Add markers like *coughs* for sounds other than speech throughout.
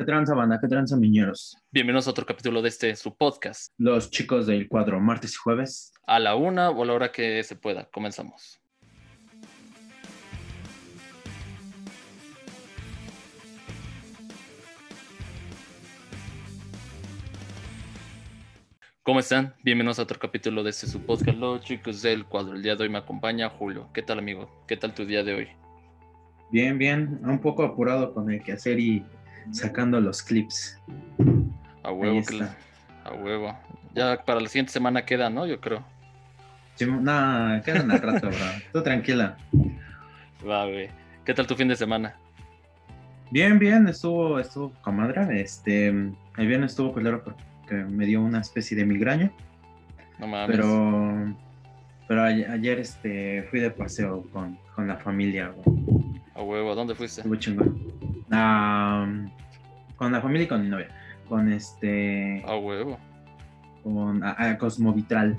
¿Qué tranza, banda? ¿Qué tranza, miñeros? Bienvenidos a otro capítulo de este, su podcast. Los chicos del cuadro, martes y jueves. A la una o a la hora que se pueda. Comenzamos. ¿Cómo están? Bienvenidos a otro capítulo de este su podcast, Los chicos del cuadro. El día de hoy me acompaña Julio. ¿Qué tal, amigo? ¿Qué tal tu día de hoy? Bien, bien. Un poco apurado con el quehacer y sacando los clips. A huevo, a huevo. Ya para la siguiente semana queda, ¿no? Yo creo. Sí, no, quedan al rato, bro. *laughs* Tú tranquila. Va, güey. ¿Qué tal tu fin de semana? Bien, bien, estuvo, estuvo comadre. Este, el viernes estuvo culero porque me dio una especie de migraña. No mames. Pero, pero ayer, este, fui de paseo con, con la familia, A huevo, ¿a dónde fuiste? Estuvo chingón. Con la familia y con mi novia. Con este. A huevo. Con a, Cosmovitral.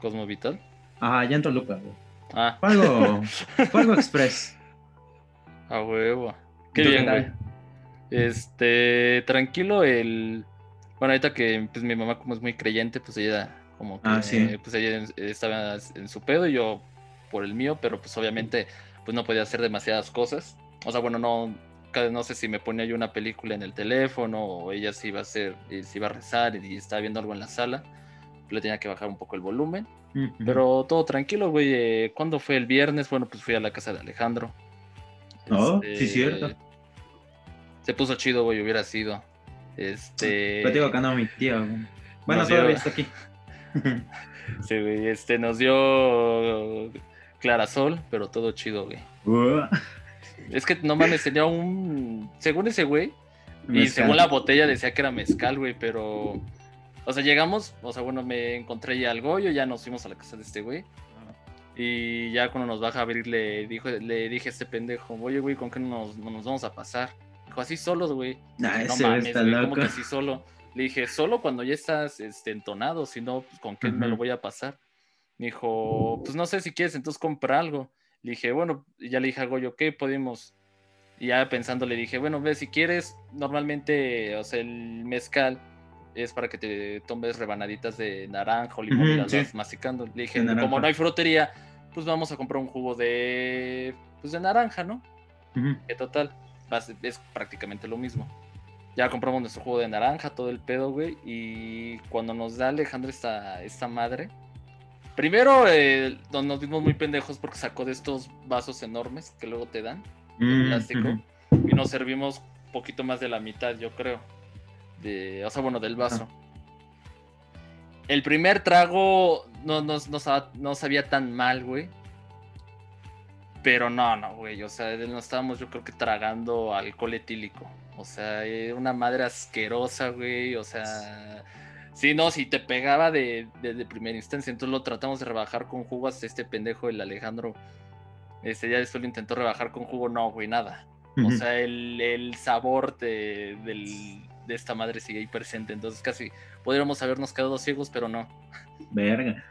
¿Cosmovital? Ajá, ya en Toluca, güey. Ah. Fue algo, *laughs* fue algo express. A huevo. Qué bien, güey. Este, tranquilo, el. Bueno, ahorita que pues, mi mamá, como es muy creyente, pues ella, como que. Ah, sí. Pues ella estaba en su pedo y yo por el mío, pero pues obviamente, pues no podía hacer demasiadas cosas. O sea, bueno, no. No sé si me ponía yo una película en el teléfono o ella se iba a hacer, se iba a rezar y estaba viendo algo en la sala. Le tenía que bajar un poco el volumen. Pero todo tranquilo, güey. Eh, ¿Cuándo fue el viernes? Bueno, pues fui a la casa de Alejandro. Oh, sí, este, cierto. Se puso chido, güey, hubiera sido. Este. Acá no, mi tío. Bueno, todavía está aquí. *laughs* sí, güey, este nos dio Clarasol, pero todo chido, güey. Es que no mames, tenía un. Según ese güey, y según la botella decía que era mezcal, güey, pero. O sea, llegamos, o sea, bueno, me encontré ya al Goyo, ya nos fuimos a la casa de este güey. Y ya cuando nos baja a abrir, le, dijo, le dije a este pendejo, oye, güey, ¿con qué nos, nos vamos a pasar? Dijo, así solos, güey. no mames, güey, ¿cómo que así solo? Le dije, solo cuando ya estás este, entonado, si no, pues, ¿con qué me lo voy a pasar? Me dijo, pues no sé si quieres, entonces compra algo. Le dije, bueno, ya le dije a Goyo, ¿qué podemos? Y ya pensando le dije, bueno, ve, si quieres, normalmente, o sea, el mezcal es para que te tomes rebanaditas de naranja o limón y las vas masticando. Le dije, como no hay frutería, pues vamos a comprar un jugo de, pues de naranja, ¿no? Que total, es prácticamente lo mismo. Ya compramos nuestro jugo de naranja, todo el pedo, güey. Y cuando nos da Alejandro esta, esta madre, Primero, eh, nos vimos muy pendejos porque sacó de estos vasos enormes que luego te dan, mm, plástico, y nos servimos poquito más de la mitad, yo creo. De, o sea, bueno, del vaso. El primer trago no, no, no, sabía tan mal, güey. Pero no, no, güey. O sea, no estábamos, yo creo que tragando alcohol etílico. O sea, una madre asquerosa, güey. O sea, Sí, no, si te pegaba de, primera instancia, entonces lo tratamos de rebajar con jugo hasta este pendejo, el Alejandro. Este, ya después lo intentó rebajar con jugo, no, güey, nada. O sea, el, sabor de, esta madre sigue ahí presente, entonces casi podríamos habernos quedado ciegos, pero no. Verga.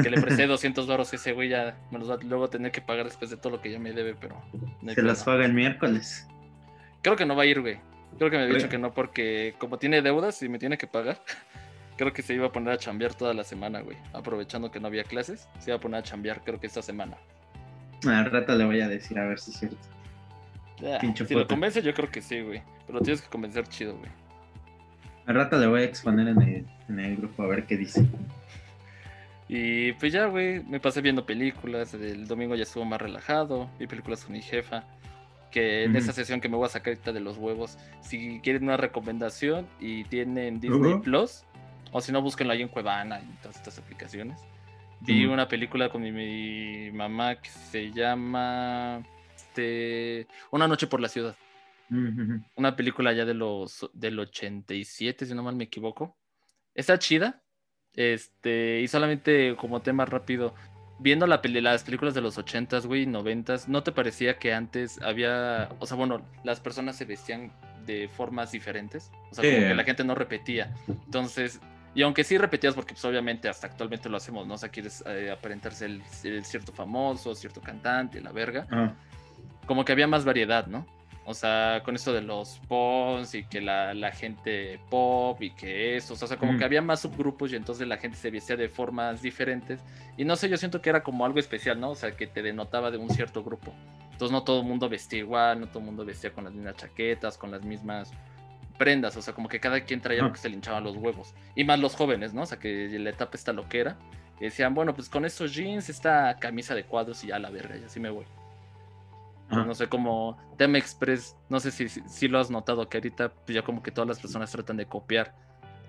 Que le presté *laughs* 200 baros ese güey ya me los va a luego tener que pagar después de todo lo que ya me debe, pero... Se las paga el miércoles. Creo que no va a ir, güey. Creo que me ha dicho que no, porque como tiene deudas y me tiene que pagar, creo que se iba a poner a chambear toda la semana, güey. Aprovechando que no había clases, se iba a poner a chambear, creo que esta semana. Al rato le voy a decir a ver si es cierto. Ah, si lo convence, yo creo que sí, güey. Pero tienes que convencer chido, güey. Al rato le voy a exponer en el, en el grupo a ver qué dice. *laughs* Y pues ya, güey, me pasé viendo películas. El domingo ya estuvo más relajado. Vi películas con mi jefa. Que en esa sesión que me voy a sacar ahorita de los huevos, si quieren una recomendación y tienen Disney Plus, o si no, búsquenlo ahí en Cuevana y todas estas aplicaciones. Vi una película con mi, mamá que se llama este, Una noche por la ciudad. Una película ya de los del 87, si no mal me equivoco. Está chida. Este, y solamente como tema rápido, viendo la las películas de los 80s, güey, 90s, ¿no te parecía que antes había, o sea, bueno, las personas se vestían de formas diferentes? O sea, como que la gente no repetía. Entonces, y aunque sí repetías, porque pues, obviamente hasta actualmente lo hacemos, ¿no? O sea, quieres eh, aparentarse el, cierto famoso, cierto cantante, la verga. Como que había más variedad, ¿no? O sea, con esto de los pons y que la, gente pop y que eso. O sea, como que había más subgrupos y entonces la gente se vestía de formas diferentes. Y no sé, yo siento que era como algo especial, ¿no? O sea, que te denotaba de un cierto grupo. Entonces no todo el mundo vestía igual, no todo el mundo vestía con las mismas chaquetas, con las mismas prendas. O sea, como que cada quien traía lo que se le hinchaban los huevos. Y más los jóvenes, ¿no? O sea, que la etapa esta loquera. Y decían, bueno, pues con estos jeans, esta camisa de cuadros y ya la verga, y así me voy. No sé cómo Tema Express, no sé si, si, lo has notado que ahorita pues, ya como que todas las personas tratan de copiar.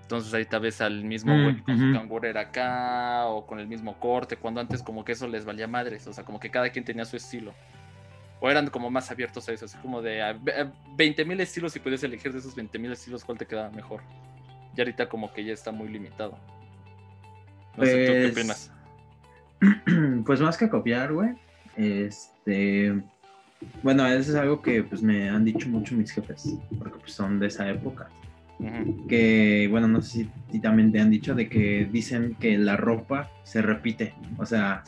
Entonces ahorita ves al mismo güey mm, con su cangurera acá o con el mismo corte, cuando antes como que eso les valía madres, o sea, como que cada quien tenía su estilo. O eran como más abiertos a eso, así como de 20.000 mil estilos y puedes elegir de esos 20.000 mil estilos cuál te queda mejor. Y ahorita como que ya está muy limitado. No sé, ¿tú qué pues, opinas? *clears throat* Pues más que copiar, güey. Este bueno, eso es algo que pues me han dicho mucho mis jefes, porque pues son de esa época. Que, bueno, no sé si, también te han dicho de que dicen que la ropa se repite. O sea,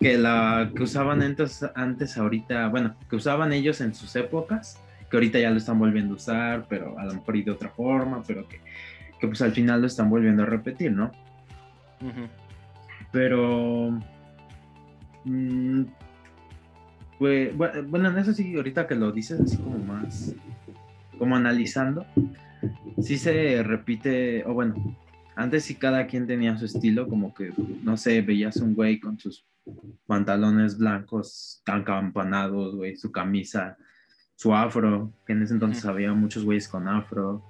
que la que usaban antes, antes, ahorita, bueno, que usaban ellos en sus épocas, que ahorita ya lo están volviendo a usar, pero a lo mejor y de otra forma, pero que, que pues al final lo están volviendo a repetir, ¿no? Pero... Pues, bueno, en eso sí, ahorita que lo dices así como más, como analizando, sí se repite, o bueno, antes sí cada quien tenía su estilo, como que, no sé, veías un güey con sus pantalones blancos tan campanados, güey, su camisa, su afro, que en ese entonces había muchos güeyes con afro,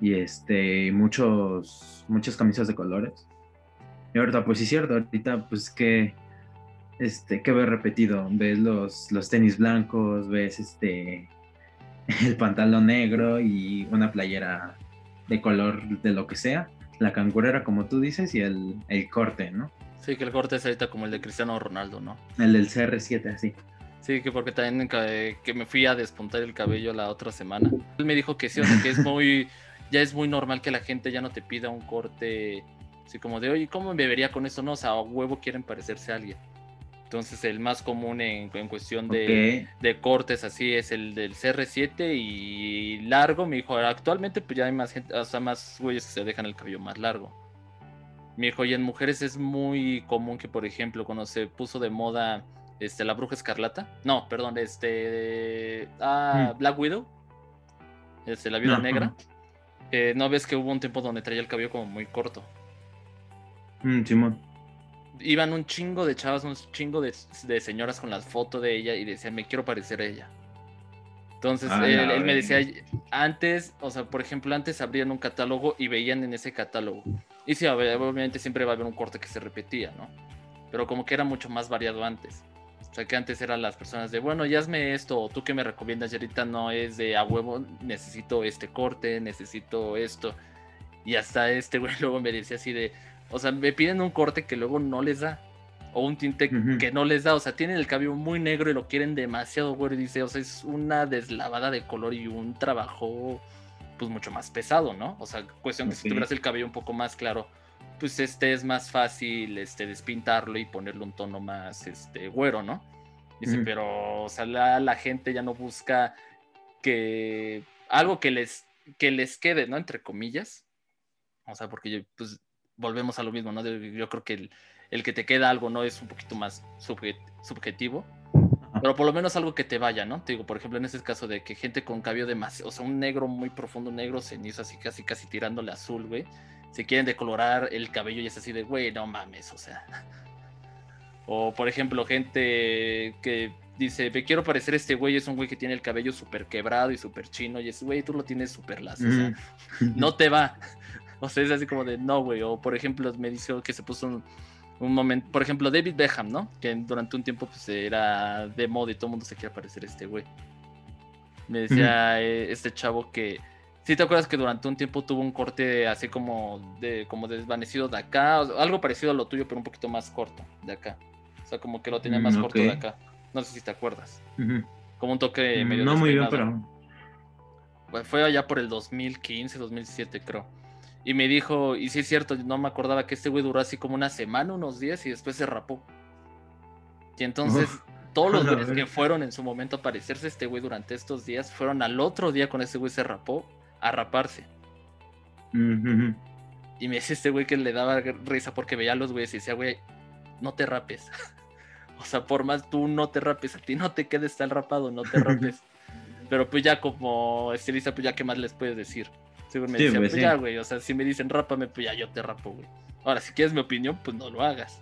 y este, muchos, muchas camisas de colores. Y ahorita, pues sí es cierto, ahorita pues que este, que ves repetido. Ves los, los tenis blancos, ves este *laughs* el pantalón negro y una playera de color de lo que sea. La cangurera, como tú dices, y el, corte, ¿no? Sí, que el corte es ahorita como el de Cristiano Ronaldo, ¿no? El del CR7, así. Sí, que porque también que me fui a despuntar el cabello la otra semana. Él me dijo que sí, o sea, que es muy, *laughs* ya es muy normal que la gente ya no te pida un corte así como de, oye, ¿cómo me vería con eso? No, o sea, a huevo quieren parecerse a alguien. Entonces el más común en, cuestión de, cortes así es el del CR7 y largo. Me dijo, actualmente pues ya hay más gente, o sea, más güeyes que se dejan el cabello más largo. Me dijo, y en mujeres es muy común que, por ejemplo, cuando se puso de moda este, la bruja escarlata, no, perdón, este, ah, mm. Black Widow, este, la viuda negra, eh, no ves que hubo un tiempo donde traía el cabello como muy corto. Mm, Simón iban un chingo de chavas, un chingo de, señoras con las fotos de ella y decían, me quiero parecer a ella. Entonces ah, él, me decía, antes, o sea, por ejemplo, antes abrían un catálogo y veían en ese catálogo. Y sí, obviamente siempre va a haber un corte que se repetía, ¿no? Pero como que era mucho más variado antes. O sea, que antes eran las personas de, bueno, ya hazme esto, o tú que me recomiendas, y ahorita no es de a huevo, necesito este corte, necesito esto. Y hasta este güey *laughs* luego me decía así de, o sea, me piden un corte que luego no les da. O un tinte que no les da. O sea, tienen el cabello muy negro y lo quieren demasiado güero. Y dice, o sea, es una deslavada de color y un trabajo, pues mucho más pesado, ¿no? O sea, cuestión que si tuvieras el cabello un poco más claro, pues este es más fácil este, despintarlo y ponerle un tono más este, güero, ¿no? Dice, pero, o sea, la, la, gente ya no busca que algo que les, que les quede, ¿no? Entre comillas. O sea, porque pues volvemos a lo mismo, ¿no? Yo creo que el, que te queda algo no es un poquito más subjetivo, pero por lo menos algo que te vaya, ¿no? Te digo, por ejemplo, en ese caso de que gente con cabello demasiado, o sea, un negro muy profundo, negro cenizo, así casi casi tirándole azul, güey, se quieren decolorar el cabello y es así de, güey, no mames, o sea. O por ejemplo, gente que dice, me quiero parecer este güey, es un güey que tiene el cabello súper quebrado y súper chino, y es, güey, tú lo tienes súper lazo, o sea, no te va. *laughs* O sea, es así como de no, güey. O por ejemplo, me dijo que se puso un, momento. Por ejemplo, David Beckham, ¿no? Que durante un tiempo pues era de moda y todo el mundo se quiere parecer este güey. Me decía eh, este chavo que. ¿Sí te acuerdas que durante un tiempo tuvo un corte así como de como desvanecido de acá? algo parecido a lo tuyo, pero un poquito más corto de acá. O sea, como que lo tenía más mm, corto de acá. No sé si te acuerdas. Como un toque medio. No muy bien, pero. Fue allá por el 2015, 2017, creo. Y me dijo, y sí es cierto, no me acordaba que este güey duró así como una semana, unos días y después se rapó. Y entonces todos los *laughs* güeyes que fueron en su momento a parecerse a este güey durante estos días, fueron al otro día con ese güey se rapó a raparse. Y me dice este güey que le daba risa porque veía a los güeyes y decía, güey, no te rapes. *laughs* o sea, por más tú no te rapes, a ti no te quedes tan rapado, no te *laughs* rapes. Pero pues ya como estilista, pues ya qué más les puedes decir. Según me decía, pues, pues ya, güey, o sea, si me dicen rápame, pues ya yo te rapo, güey. Ahora, si quieres mi opinión, pues no lo hagas.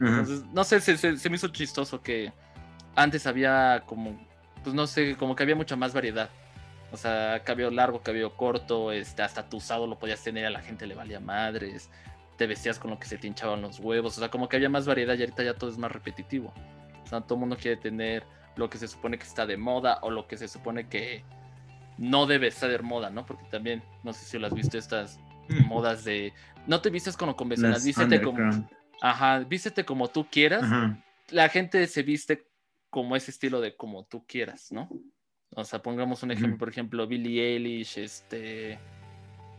Entonces, no sé, se, se, me hizo chistoso que antes había como, pues no sé, como que había mucha más variedad. O sea, cabello largo, cabello corto, este, hasta tu usado lo podías tener, a la gente le valía madres, te vestías con lo que se te hinchaban los huevos, o sea, como que había más variedad y ahorita ya todo es más repetitivo. O sea, todo el mundo quiere tener lo que se supone que está de moda o lo que se supone que no debe estar de moda, ¿no? Porque también, no sé si lo has visto, estas modas de no te vistes como convencional, vístete como ajá, vístete como tú quieras. La gente se viste como ese estilo de como tú quieras, ¿no? O sea, pongamos un ejemplo, por ejemplo, Billie Eilish, este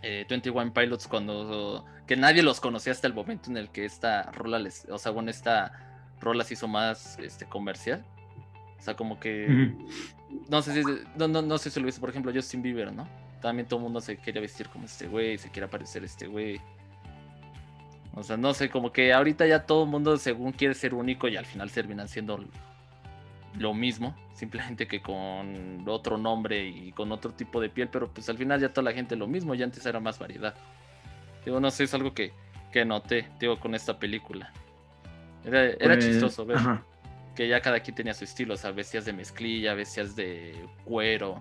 eh, 21 Pilots cuando que nadie los conocía hasta el momento en el que esta rola les, o sea, bueno, esta rola se hizo más este comercial. O sea, como que no sé si no, no, no sé si lo viste, por ejemplo, Justin Bieber, ¿no? También todo el mundo se quería vestir como este güey, se quiere parecer este güey. O sea, no sé, como que ahorita ya todo el mundo según quiere ser único y al final terminan siendo lo mismo, simplemente que con otro nombre y con otro tipo de piel, pero pues al final ya toda la gente lo mismo, ya antes era más variedad. Digo, no sé, es algo que, que noté, digo, con esta película. Era, era pues, chistoso ver que ya cada quien tenía su estilo, o sea, bestias de mezclilla, bestias de cuero,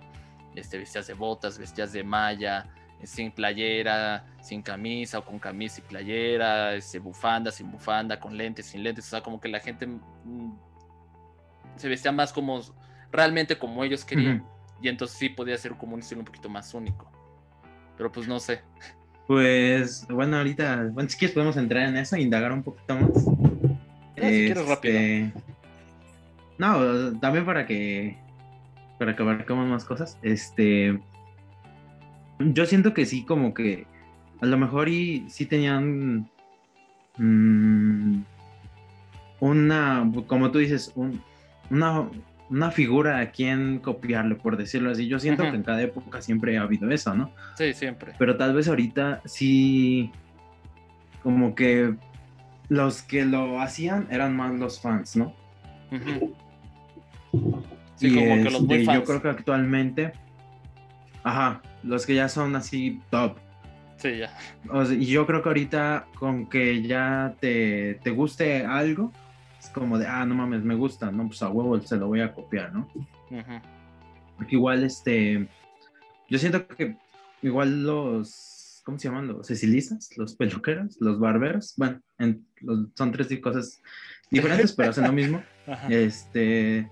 este, bestias de botas, bestias de malla, sin playera, sin camisa o con camisa y playera, este, bufanda, sin bufanda, con lentes, sin lentes, o sea, como que la gente mm, se vestía más como realmente como ellos querían. Y entonces sí podía ser como un estilo un poquito más único. Pero pues no sé. Pues bueno, ahorita, bueno, si quieres podemos entrar en eso e indagar un poquito más. Eh, si quieres rápido. No, también para que para que abarcamos más cosas. Este yo siento que sí, como que a lo mejor y sí tenían mm, una, como tú dices, un, una, una figura a quien copiarle, por decirlo así. Yo siento que en cada época siempre ha habido eso, ¿no? Sí, siempre. Pero tal vez ahorita sí, como que los que lo hacían eran más los fans, ¿no? Sí, como que los muy fans. Yo creo que actualmente, ajá, los que ya son así top. Sí, ya. y yo creo que ahorita con que ya te, te guste algo, como de, ah, no mames, me gusta, no, pues a huevo se lo voy a copiar, ¿no? Porque igual, este, yo siento que igual los, ¿cómo se llaman? Los cecilistas, los peluqueros, los barberos, bueno, son tres cosas diferentes, pero hacen lo mismo. *laughs* Este,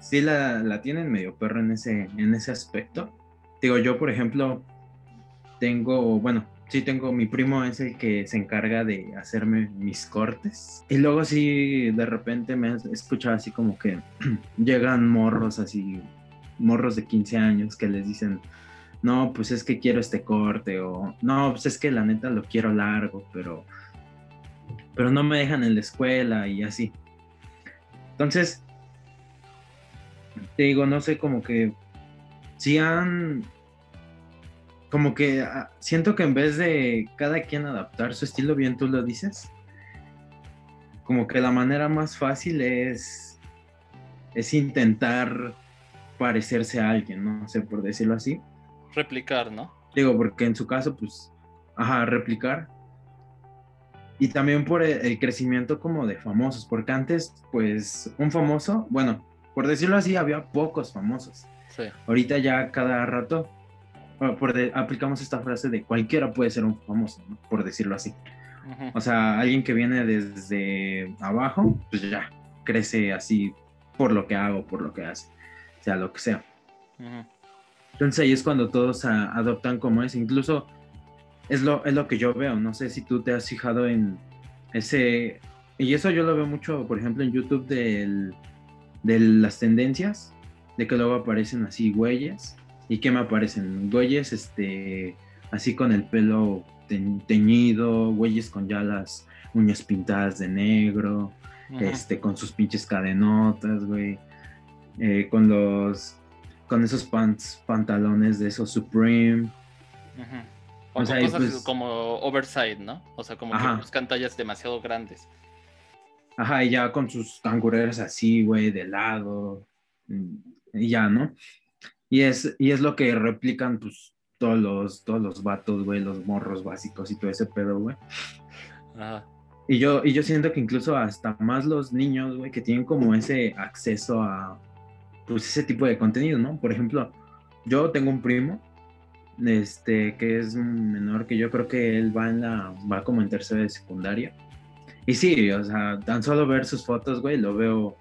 sí la, la, tienen medio perro en ese, en ese aspecto. Digo, yo, por ejemplo, tengo, bueno, sí tengo mi primo es el que se encarga de hacerme mis cortes y luego sí de repente me he escuchado así como que *clears throat* llegan morros así morros de 15 años que les dicen no pues es que quiero este corte o no pues es que la neta lo quiero largo pero pero no me dejan en la escuela y así entonces te digo no sé como que si han como que ah, siento que en vez de cada quien adaptar su estilo, bien tú lo dices, como que la manera más fácil es, es intentar parecerse a alguien, ¿no? sé, por decirlo así. Replicar, ¿no? Digo, porque en su caso, pues, ajá, replicar. Y también por el, crecimiento como de famosos, porque antes, pues, un famoso, bueno, por decirlo así, había pocos famosos. Sí. Ahorita ya cada rato por aplicamos esta frase de cualquiera puede ser un famoso, por decirlo así. O sea, alguien que viene desde abajo, pues ya crece así por lo que hago, por lo que hace, sea lo que sea. Entonces ahí es cuando todos adoptan como es, incluso es lo, es lo que yo veo, no sé si tú te has fijado en ese, y eso yo lo veo mucho, por ejemplo, en YouTube del, de las tendencias, de que luego aparecen así güeyes ¿Y qué me aparecen? Güeyes, este, así con el pelo teñido, güeyes con ya las uñas pintadas de negro, este, con sus pinches cadenotas, güey, eh, con los, con esos pants, pantalones de esos Supreme. O, sea, cosas pues como oversight, ¿no? O sea, como que buscan tallas demasiado grandes. Ajá, y ya con sus cangureras así, güey, de lado, y ya, ¿no? Y es, y es lo que replican, pues, todos los, todos los vatos, güey, los morros básicos y todo ese pedo, güey. Ajá. Y yo, y yo siento que incluso hasta más los niños, güey, que tienen como ese acceso a, pues, ese tipo de contenido, ¿no? Por ejemplo, yo tengo un primo, este, que es menor que yo, creo que él va en la, va como en tercera de secundaria. Y sí, o sea, tan solo ver sus fotos, güey, lo veo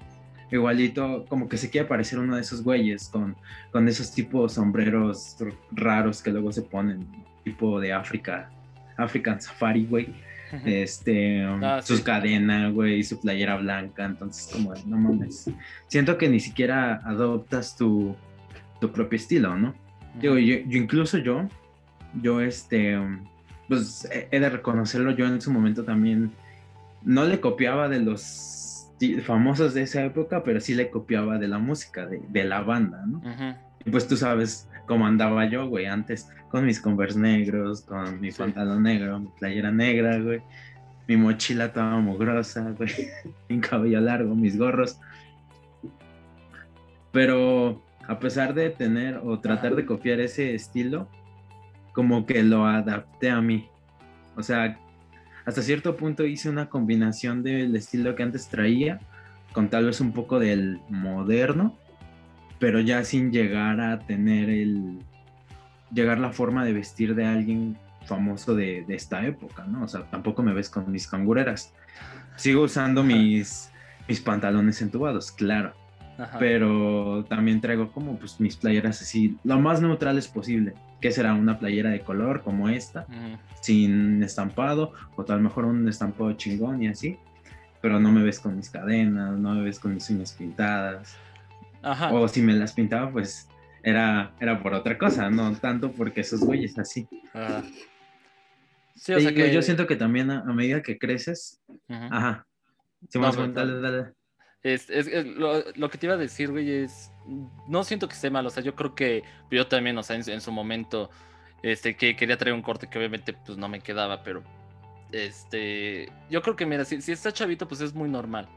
igualito, como que se quiere parecer uno de esos güeyes con, con esos tipos sombreros raros que luego se ponen, tipo de África, African Safari, güey. Este, um, ah, sus cadenas, güey, su playera blanca, entonces como, no mames, siento que ni siquiera adoptas tu, tu propio estilo, ¿no? Digo, yo, incluso yo, yo este, um, pues he de reconocerlo, yo en su momento también no le copiaba de los famosos de esa época, pero sí le copiaba de la música, de, la banda, ¿no? Y pues tú sabes cómo andaba yo, güey, antes con mis Converse negros, con mi pantalón negro, mi playera negra, güey, mi mochila toda mugrosa, güey, *laughs* mi cabello largo, mis gorros. Pero a pesar de tener o tratar de copiar ese estilo, como que lo adapté a mí. O sea, hasta cierto punto hice una combinación del estilo que antes traía con tal vez un poco del moderno, pero ya sin llegar a tener el, llegar la forma de vestir de alguien famoso de, esta época, ¿no? O sea, tampoco me ves con mis cangureras. Sigo usando mis, mis pantalones entubados, claro. Pero también traigo como pues mis playeras así, lo más neutrales posible. Que será una playera de color como esta, sin estampado, o tal mejor un estampado chingón y así. Pero no me ves con mis cadenas, no me ves con mis uñas pintadas. O si me las pintaba, pues era, era por otra cosa, no tanto porque esos güeyes así. Sí, o sea que... Yo siento que también a, medida que creces, ajá. Si no, pues, dale, dale. Es, es, lo, que te iba a decir, güey, es. No siento que esté mal, o sea, yo creo que yo también, o sea, en, su momento, este, que quería traer un corte que obviamente, pues no me quedaba, pero. Este. Yo creo que, mira, si, si está chavito, pues es muy normal.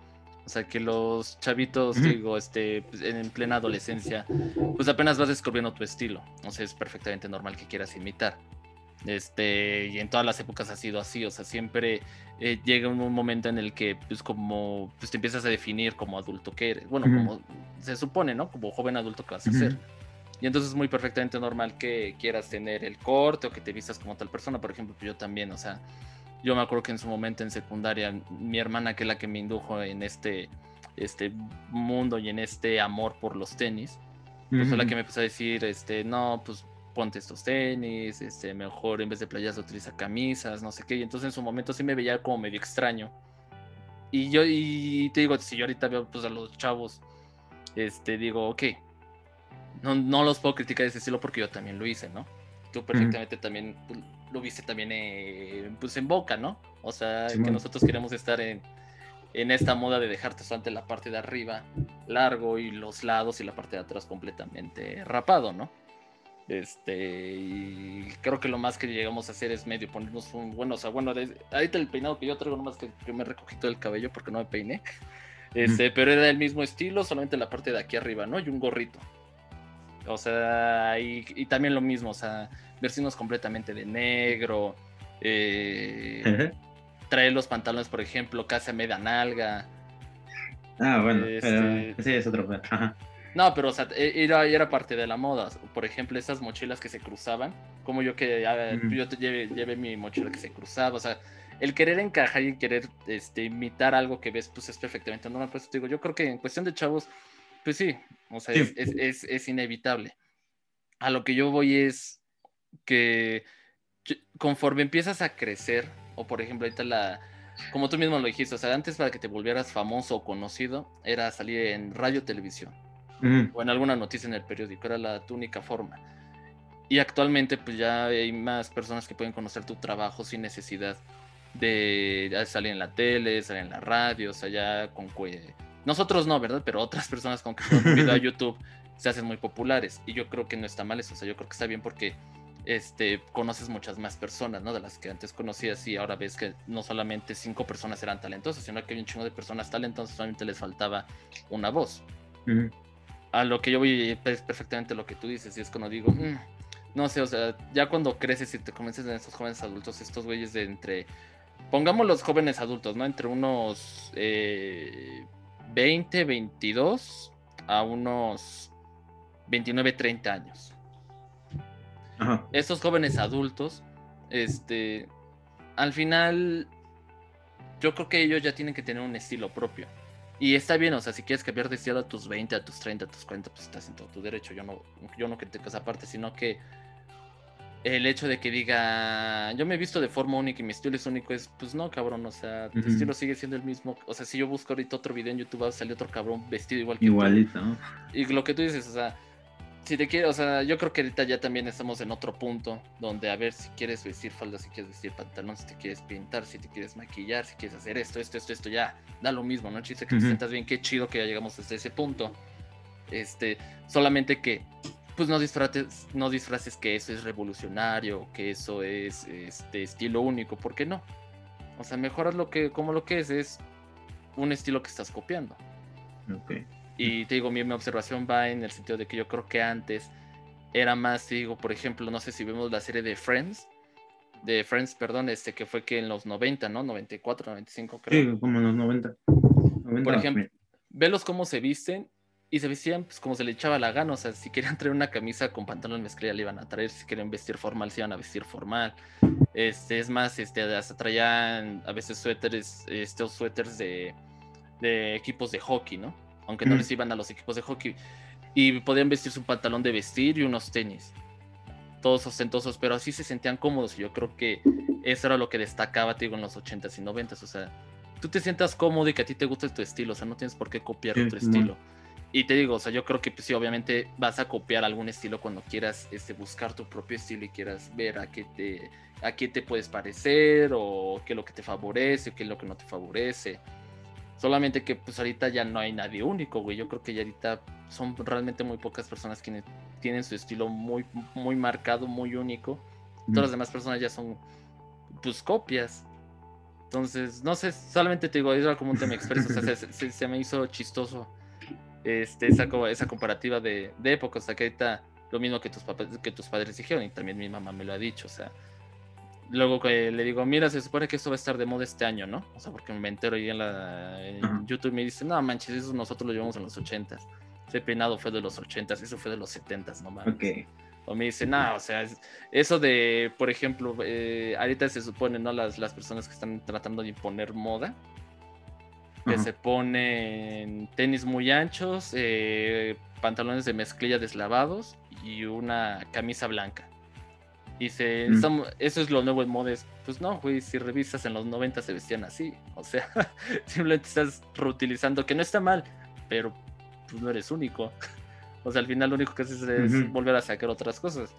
O sea, que los chavitos, digo, este, pues, en plena adolescencia, pues apenas vas descubriendo tu estilo. O sea, es perfectamente normal que quieras imitar. Este, y en todas las épocas ha sido así, o sea, siempre eh, llega un momento en el que, pues, como, pues te empiezas a definir como adulto que eres. Bueno, como se supone, ¿no? Como joven adulto que vas a ser. Y entonces es muy perfectamente normal que quieras tener el corte o que te vistas como tal persona. Por ejemplo, yo también, o sea, yo me acuerdo que en su momento en secundaria, mi hermana, que es la que me indujo en este, este mundo y en este amor por los tenis, pues fue la que me empezó a decir, este, no, pues ponte estos tenis, este, mejor en vez de playas utiliza camisas, no sé qué. Y entonces en su momento sí me veía como medio extraño. Y yo, y te digo, si yo ahorita veo pues, a los chavos, este, digo, ok, no, no los puedo criticar de ese estilo porque yo también lo hice, ¿no? Tú perfectamente también pues, lo viste también en, pues en Boca, ¿no? O sea, que nosotros queremos estar en, en esta moda de dejarte solamente la parte de arriba largo y los lados y la parte de atrás completamente rapado, ¿no? Este, y creo que lo más que llegamos a hacer es medio ponernos un, bueno, o sea, bueno, ahorita el peinado que yo traigo nomás que, que me recogí todo el cabello porque no me peiné, este, pero era el mismo estilo, solamente la parte de aquí arriba, ¿no? Y un gorrito. O sea, y, y también lo mismo, o sea, versiones completamente de negro, eh, traer los pantalones, por ejemplo, casi a media nalga. Ah, bueno, este... sí, es otro. No, pero o sea, e, era, era, parte de la moda. Por ejemplo, esas mochilas que se cruzaban, como yo que yo te llevé, mi mochila que se cruzaba, o sea, el querer encajar y querer este, imitar algo que ves, pues es perfectamente normal. Pues digo, yo creo que en cuestión de chavos, pues sí, o sea, Es, es, es, inevitable. A lo que yo voy es, que conforme empiezas a crecer, o por ejemplo, ahorita la, como tú mismo lo dijiste, o sea, antes para que te volvieras famoso o conocido, era salir en radio, televisión, o en alguna noticia en el periódico, era la tu única forma. Y actualmente, pues ya hay más personas que pueden conocer tu trabajo sin necesidad de salir en la tele, salir en la radio, o sea, ya con que... Nosotros no, ¿verdad? Pero otras *laughs* personas con que video a YouTube se hacen muy populares. Y yo creo que no está mal eso, o sea, yo creo que está bien porque este, conoces muchas más personas, ¿no? De las que antes conocías y ahora ves que no solamente cinco personas eran talentosas, sino que había un chingo de personas talentosas, solamente les faltaba una voz. A lo que yo voy es perfectamente lo que tú dices, y es cuando digo, mm, no sé, o sea, ya cuando creces y te convences en estos jóvenes adultos, estos güeyes de entre, pongamos los jóvenes adultos, ¿no? Entre unos 20, eh, 22 a unos 29, 30 años estos jóvenes adultos, este, al final, yo creo que ellos ya tienen que tener un estilo propio. Y está bien, o sea, si quieres cambiar de estilo a tus 20, a tus 30, a tus 40, pues estás en todo tu derecho. Yo no, yo no critico esa parte, sino que el hecho de que diga, yo me he visto de forma única y mi estilo es único, es, pues no, cabrón, o sea, tu estilo sigue siendo el mismo. O sea, si yo busco ahorita otro video en YouTube, va a salir otro cabrón vestido igual que Igualito. Y lo que tú dices, o sea, si te quieres, o sea, yo creo que ahorita ya también estamos en otro punto donde a ver si quieres vestir falda, si quieres vestir pantalón, si te quieres pintar, si te quieres maquillar, si quieres hacer esto, esto, esto, esto, ya da lo mismo, ¿no? Chiste que te sientas bien, qué chido que ya llegamos hasta ese punto. Este, solamente que pues no disfraces, no disfraces que eso es revolucionario, que eso es este estilo único, ¿por qué no? O sea, mejoras lo que, como lo que es, es un estilo que estás copiando. Ok. Y te digo, mi, observación va en el sentido de que yo creo que antes era más, digo, por ejemplo, no sé si vemos la serie de Friends, de Friends, perdón, este que fue que en los 90, ¿no? 94, 95 creo. Sí, como en los 90. por ejemplo, velos cómo se visten y se vestían pues como se le echaba la gana, o sea, si querían traer una camisa con pantalón mezclilla le iban a traer, si querían vestir formal se iban a vestir formal. Este, es más, este, hasta traían a veces suéteres, estos suéteres de, de equipos de hockey, ¿no? Aunque no les iban a los equipos de hockey. Y podían vestirse un pantalón de vestir y unos tenis. Todos ostentosos, pero así se sentían cómodos. Y yo creo que eso era lo que destacaba, te digo, en los 80s y 90s. O sea, tú te sientas cómodo y que a ti te gusta tu estilo. O sea, no tienes por qué copiar otro estilo. Y te digo, o sea, yo creo que pues, sí, obviamente vas a copiar algún estilo cuando quieras este, buscar tu propio estilo y quieras ver a qué te, a qué te puedes parecer o qué es lo que te favorece o qué es lo que no te favorece. Solamente que pues ahorita ya no hay nadie único, güey. Yo creo que ya ahorita son realmente muy pocas personas quienes tienen su estilo muy, muy marcado, muy único. Todas las demás personas ya son pues copias. Entonces, no sé, solamente te digo, era como un tema expreso, o sea, se, me hizo chistoso este, esa, esa comparativa de, de épocas, o sea, que ahorita lo mismo que tus, papás, que tus padres dijeron, y también mi mamá me lo ha dicho, o sea, luego que le digo, mira, se supone que esto va a estar de moda este año, ¿no? O sea, porque me entero ahí en, la, en YouTube y me dice, no manches, eso nosotros lo llevamos en los 80s. Ese peinado fue de los 80s, eso fue de los 70s, no mames. Okay. O me dice, no, o sea, eso de, por ejemplo, eh, ahorita se supone, ¿no? Las, las personas que están tratando de imponer moda, que se ponen tenis muy anchos, eh, pantalones de mezclilla deslavados y una camisa blanca. Dice, mm. eso es lo nuevo en modes. Pues no, güey, si revisas en los 90 se vestían así. O sea, *laughs* simplemente estás reutilizando, que no está mal, pero pues no eres único. *laughs* O sea, al final lo único que haces es volver a sacar otras cosas.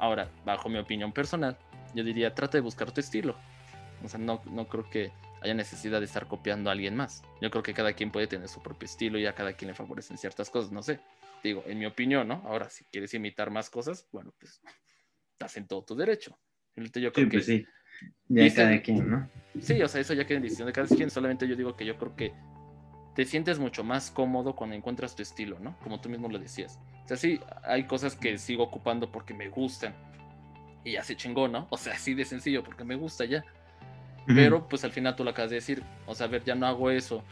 Ahora, bajo mi opinión personal, yo diría, trata de buscar tu estilo. O sea, no, no creo que haya necesidad de estar copiando a alguien más. Yo creo que cada quien puede tener su propio estilo y a cada quien le favorecen ciertas cosas. No sé, digo, en mi opinión, ¿no? Ahora, si quieres imitar más cosas, bueno, pues estás en todo tu derecho. Yo creo que pues sí. Ya cada quien, ¿no? Sí, o sea, eso ya queda en decisión de cada quien. Solamente yo digo que yo creo que te sientes mucho más cómodo cuando encuentras tu estilo, ¿no? Como tú mismo lo decías. O sea, sí, hay cosas que sigo ocupando porque me gustan. Y ya se chingó, ¿no? O sea, así de sencillo, porque me gusta ya. Pero pues al final tú lo acabas de decir. O sea, a ver, ya no hago eso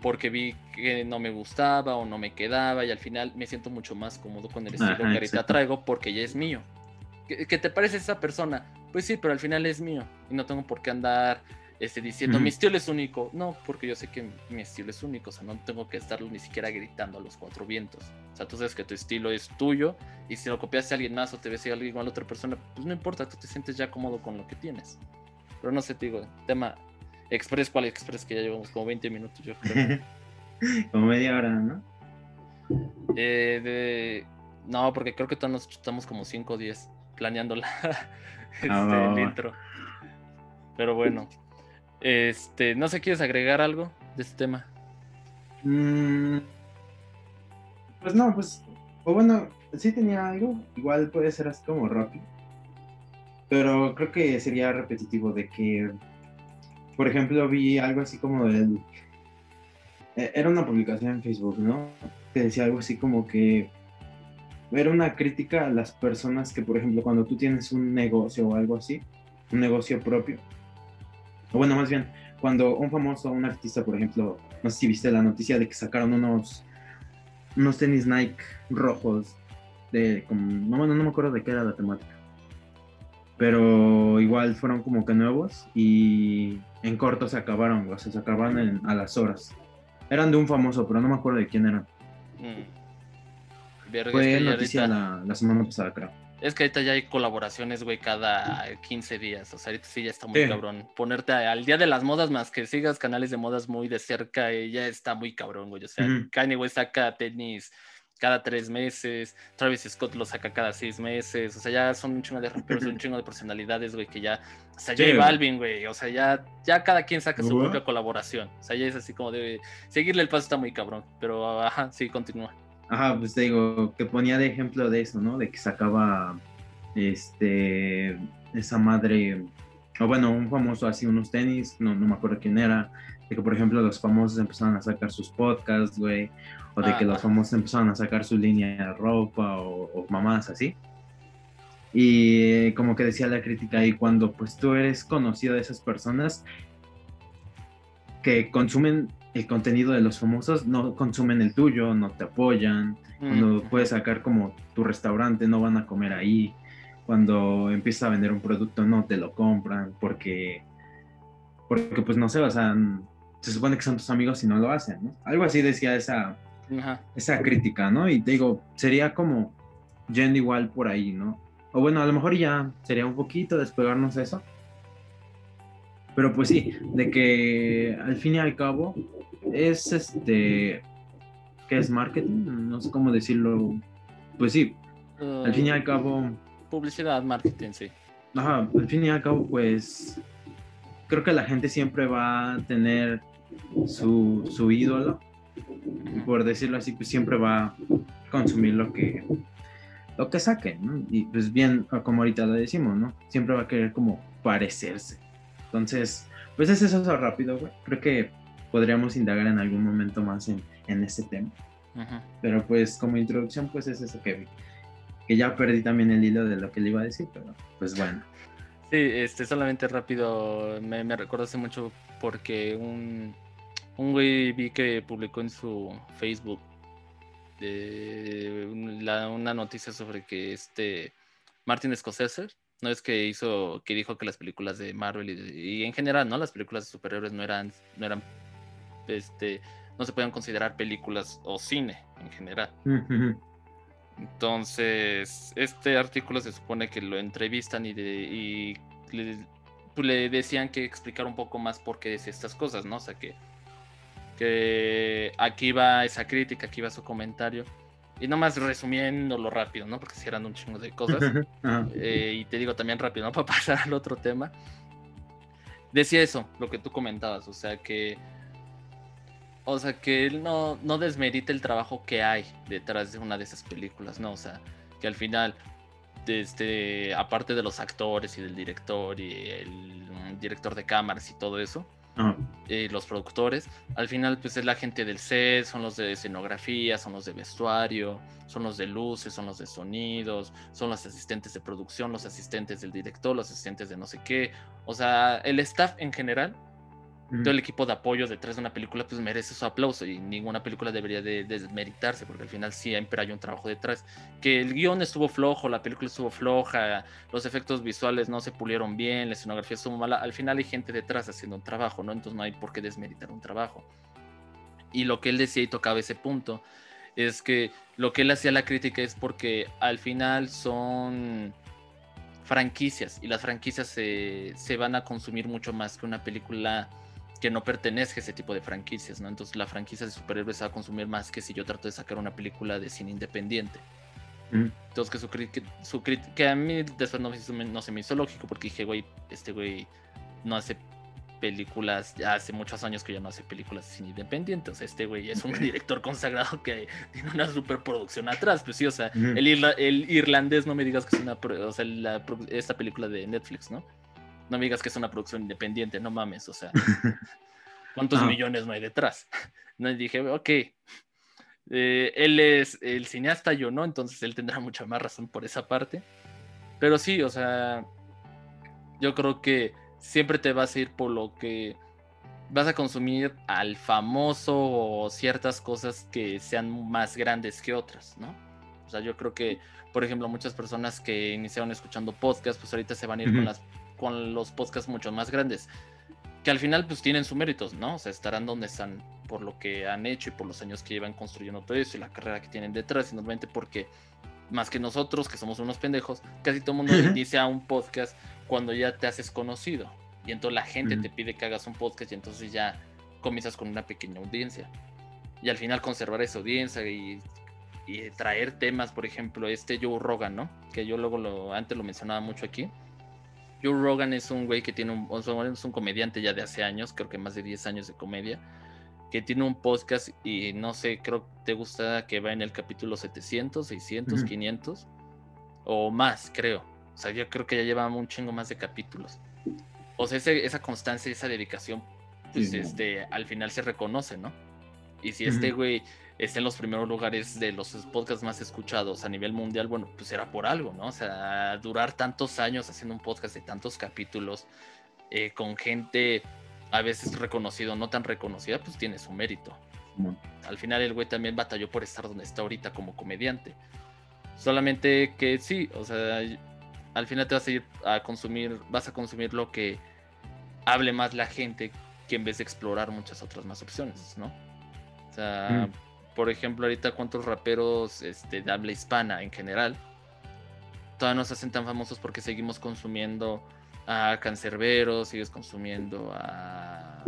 porque vi que no me gustaba o no me quedaba y al final me siento mucho más cómodo con el estilo que ahorita traigo porque ya es mío. ¿Que, te parece esa persona? Pues sí, pero al final es mío y no tengo por qué andar este, diciendo mi estilo es único. No, porque yo sé que mi estilo es único, o sea, no tengo que estarlo ni siquiera gritando a los cuatro vientos. O sea, tú sabes que tu estilo es tuyo y si lo copiaste a alguien más o te ves a alguien a otra persona, pues no importa, tú te sientes ya cómodo con lo que tienes. Pero no sé, te digo, tema Express, ¿cuál Express? Que ya llevamos como 20 minutos, yo creo. *laughs* como media hora, ¿no? Eh, de... No, porque creo que todos nos chutamos como 5 o 10 planeando la, *laughs* este, el intro. Pero bueno, Este, no sé, ¿quieres agregar algo de este tema? Mm, pues no, pues, o bueno, sí tenía algo, igual puede ser así como rápido, pero creo que sería repetitivo de que, por ejemplo, vi algo así como del, e, era una publicación en Facebook, ¿no? Que decía algo así como que era una crítica a las personas que, por ejemplo, cuando tú tienes un negocio o algo así, un negocio propio, o bueno, más bien, cuando un famoso, un artista, por ejemplo, no sé si viste la noticia de que sacaron unos, unos tenis Nike rojos, de, como, no, no, no me acuerdo de qué era la temática, pero igual fueron como que nuevos y en corto se acabaron, o sea, se acabaron a las horas. Eran de un famoso, pero no me acuerdo de quién eran. Mm. Fue noticia la, semana pasada, creo. Es que ahorita ya hay colaboraciones, güey, cada 15 días. O sea, ahorita sí ya está muy cabrón. Ponerte al día de las modas, más que sigas canales de modas muy de cerca, y ya está muy cabrón, güey. O sea, Kanye, güey, saca tenis cada tres meses, Travis Scott lo saca cada seis meses, o sea, ya son un chingo de raperos, un *clears throat* chingo de personalidades, güey, que ya, o sea, J Balvin, güey, o sea, ya, ya cada quien saca su propia colaboración, o sea, ya es así como de, seguirle el paso está muy cabrón, pero, ajá, sí, continúa. Ajá, pues te digo, que ponía de ejemplo de eso, ¿no? De que sacaba, este, esa madre, o bueno, un famoso así, unos tenis, no, no me acuerdo quién era, de que por ejemplo los famosos empezaron a sacar sus podcasts, güey, o de que los famosos empezaron a sacar su línea de ropa o, mamadas así. Y como que decía la crítica ahí, cuando pues tú eres conocido de esas personas que consumen el contenido de los famosos, no consumen el tuyo, no te apoyan, cuando puedes sacar como tu restaurante, no van a comer ahí, cuando empiezas a vender un producto, no te lo compran, porque, porque pues no sé, o sea, se supone que son tus amigos y no lo hacen, ¿no? Algo así decía esa, esa crítica, ¿no? Y te digo, sería como yendo igual por ahí, ¿no? O bueno, a lo mejor ya sería un poquito despegarnos de eso. Pero pues sí, de que al fin y al cabo es este, ¿qué es marketing? No sé cómo decirlo. Pues sí, al fin y al cabo... Publicidad, marketing, sí. Ajá, al fin y al cabo pues creo que la gente siempre va a tener su, su ídolo por decirlo así, pues siempre va a consumir lo que, lo que saque, ¿no? Y pues bien, como ahorita lo decimos, ¿no? Siempre va a querer como parecerse. Entonces, pues es eso rápido, güey. Creo que podríamos indagar en algún momento más en, en ese tema. Pero pues como introducción, pues es eso que, que ya perdí también el hilo de lo que le iba a decir, pero pues bueno. Sí, este, solamente rápido, me, me recordaste mucho porque un, un güey vi que publicó en su Facebook una noticia sobre que este Martin Scorsese no es que hizo que dijo que las películas de Marvel y, en general no las películas de superhéroes no eran no eran este no se podían considerar películas o cine en general. Entonces este artículo se supone que lo entrevistan y, de, le, le, decían que explicar un poco más por qué decía estas cosas no o sea que que aquí va esa crítica, aquí va su comentario. Y nomás resumiéndolo rápido, ¿no? Porque si eran un chingo de cosas. *laughs* Eh, y te digo también rápido, ¿no? *laughs* Para pasar al otro tema. Decía eso, lo que tú comentabas, o sea que. O sea que él no, no desmerita el trabajo que hay detrás de una de esas películas, ¿no? O sea, que al final, desde, aparte de los actores y del director y el director de cámaras y todo eso, eh, los productores, al final pues es la gente del set, son los de escenografía, son los de vestuario, son los de luces, son los de sonidos, son los asistentes de producción, los asistentes del director, los asistentes de no sé qué, o sea, el staff en general todo el equipo de apoyo detrás de una película pues merece su aplauso y ninguna película debería de desmeritarse porque al final siempre hay un trabajo detrás. Que el guion estuvo flojo, la película estuvo floja, los efectos visuales no se pulieron bien, la escenografía estuvo mala, al final hay gente detrás haciendo un trabajo, ¿no? Entonces no hay por qué desmeritar un trabajo. Y lo que él decía y tocaba ese punto es que lo que él hacía la crítica es porque al final son franquicias y las franquicias se, se van a consumir mucho más que una película que no pertenezca a ese tipo de franquicias, ¿no? Entonces la franquicia de superhéroes va a consumir más que si yo trato de sacar una película de cine independiente. Entonces que su su que a mí después no, no, se me hizo lógico porque dije, güey, este güey no hace películas, ya hace muchos años que ya no hace películas independientes. este güey es un director consagrado que tiene una superproducción atrás. Pues sí, o sea, el, el, irlandés, no me digas que es una. O sea, esta película de Netflix, ¿no? No me digas que es una producción independiente, no mames, o sea. *laughs* ¿Cuántos ah. millones no hay detrás? *laughs* No, y dije, ok. Eh, él es el cineasta, yo no, entonces él tendrá mucha más razón por esa parte. Pero sí, o sea, yo creo que siempre te vas a ir por lo que vas a consumir al famoso o ciertas cosas que sean más grandes que otras, ¿no? O sea, yo creo que, por ejemplo, muchas personas que iniciaron escuchando podcasts, pues ahorita se van a ir con, las, con los podcasts mucho más grandes, que al final pues tienen sus méritos, ¿no? O sea, estarán donde están por lo que han hecho y por los años que llevan construyendo todo eso y la carrera que tienen detrás, y normalmente porque más que nosotros, que somos unos pendejos, casi todo el mundo inicia un podcast cuando ya te haces conocido. Y entonces la gente te pide que hagas un podcast y entonces ya comienzas con una pequeña audiencia. Y al final conservar esa audiencia y, traer temas, por ejemplo, este Joe Rogan, ¿no? Que yo luego lo, antes lo mencionaba mucho aquí. Joe Rogan es un güey que tiene un, es un comediante ya de hace años, creo que más de 10 años de comedia, que tiene un podcast y no sé, creo que te gusta que va en el capítulo 700, 600, 500 o más, creo. O sea, yo creo que ya lleva un chingo más de capítulos. O sea, esa constancia, esa dedicación, pues este, al final se reconoce, ¿no? Y si este güey está en los primeros lugares de los podcasts más escuchados a nivel mundial, bueno, pues era por algo, ¿no? O sea, durar tantos años haciendo un podcast de tantos capítulos eh, con gente a veces reconocido, no tan reconocida, pues tiene su mérito. Al final el güey también batalló por estar donde está ahorita como comediante. Solamente que sí, o sea, al final te vas a ir a consumir, vas a consumir lo que hable más la gente que en vez de explorar muchas otras más opciones, ¿no? Sea, mm. por ejemplo, ahorita cuántos raperos este, de habla hispana en general todavía no se hacen tan famosos porque seguimos consumiendo a Cancerbero, sigues consumiendo a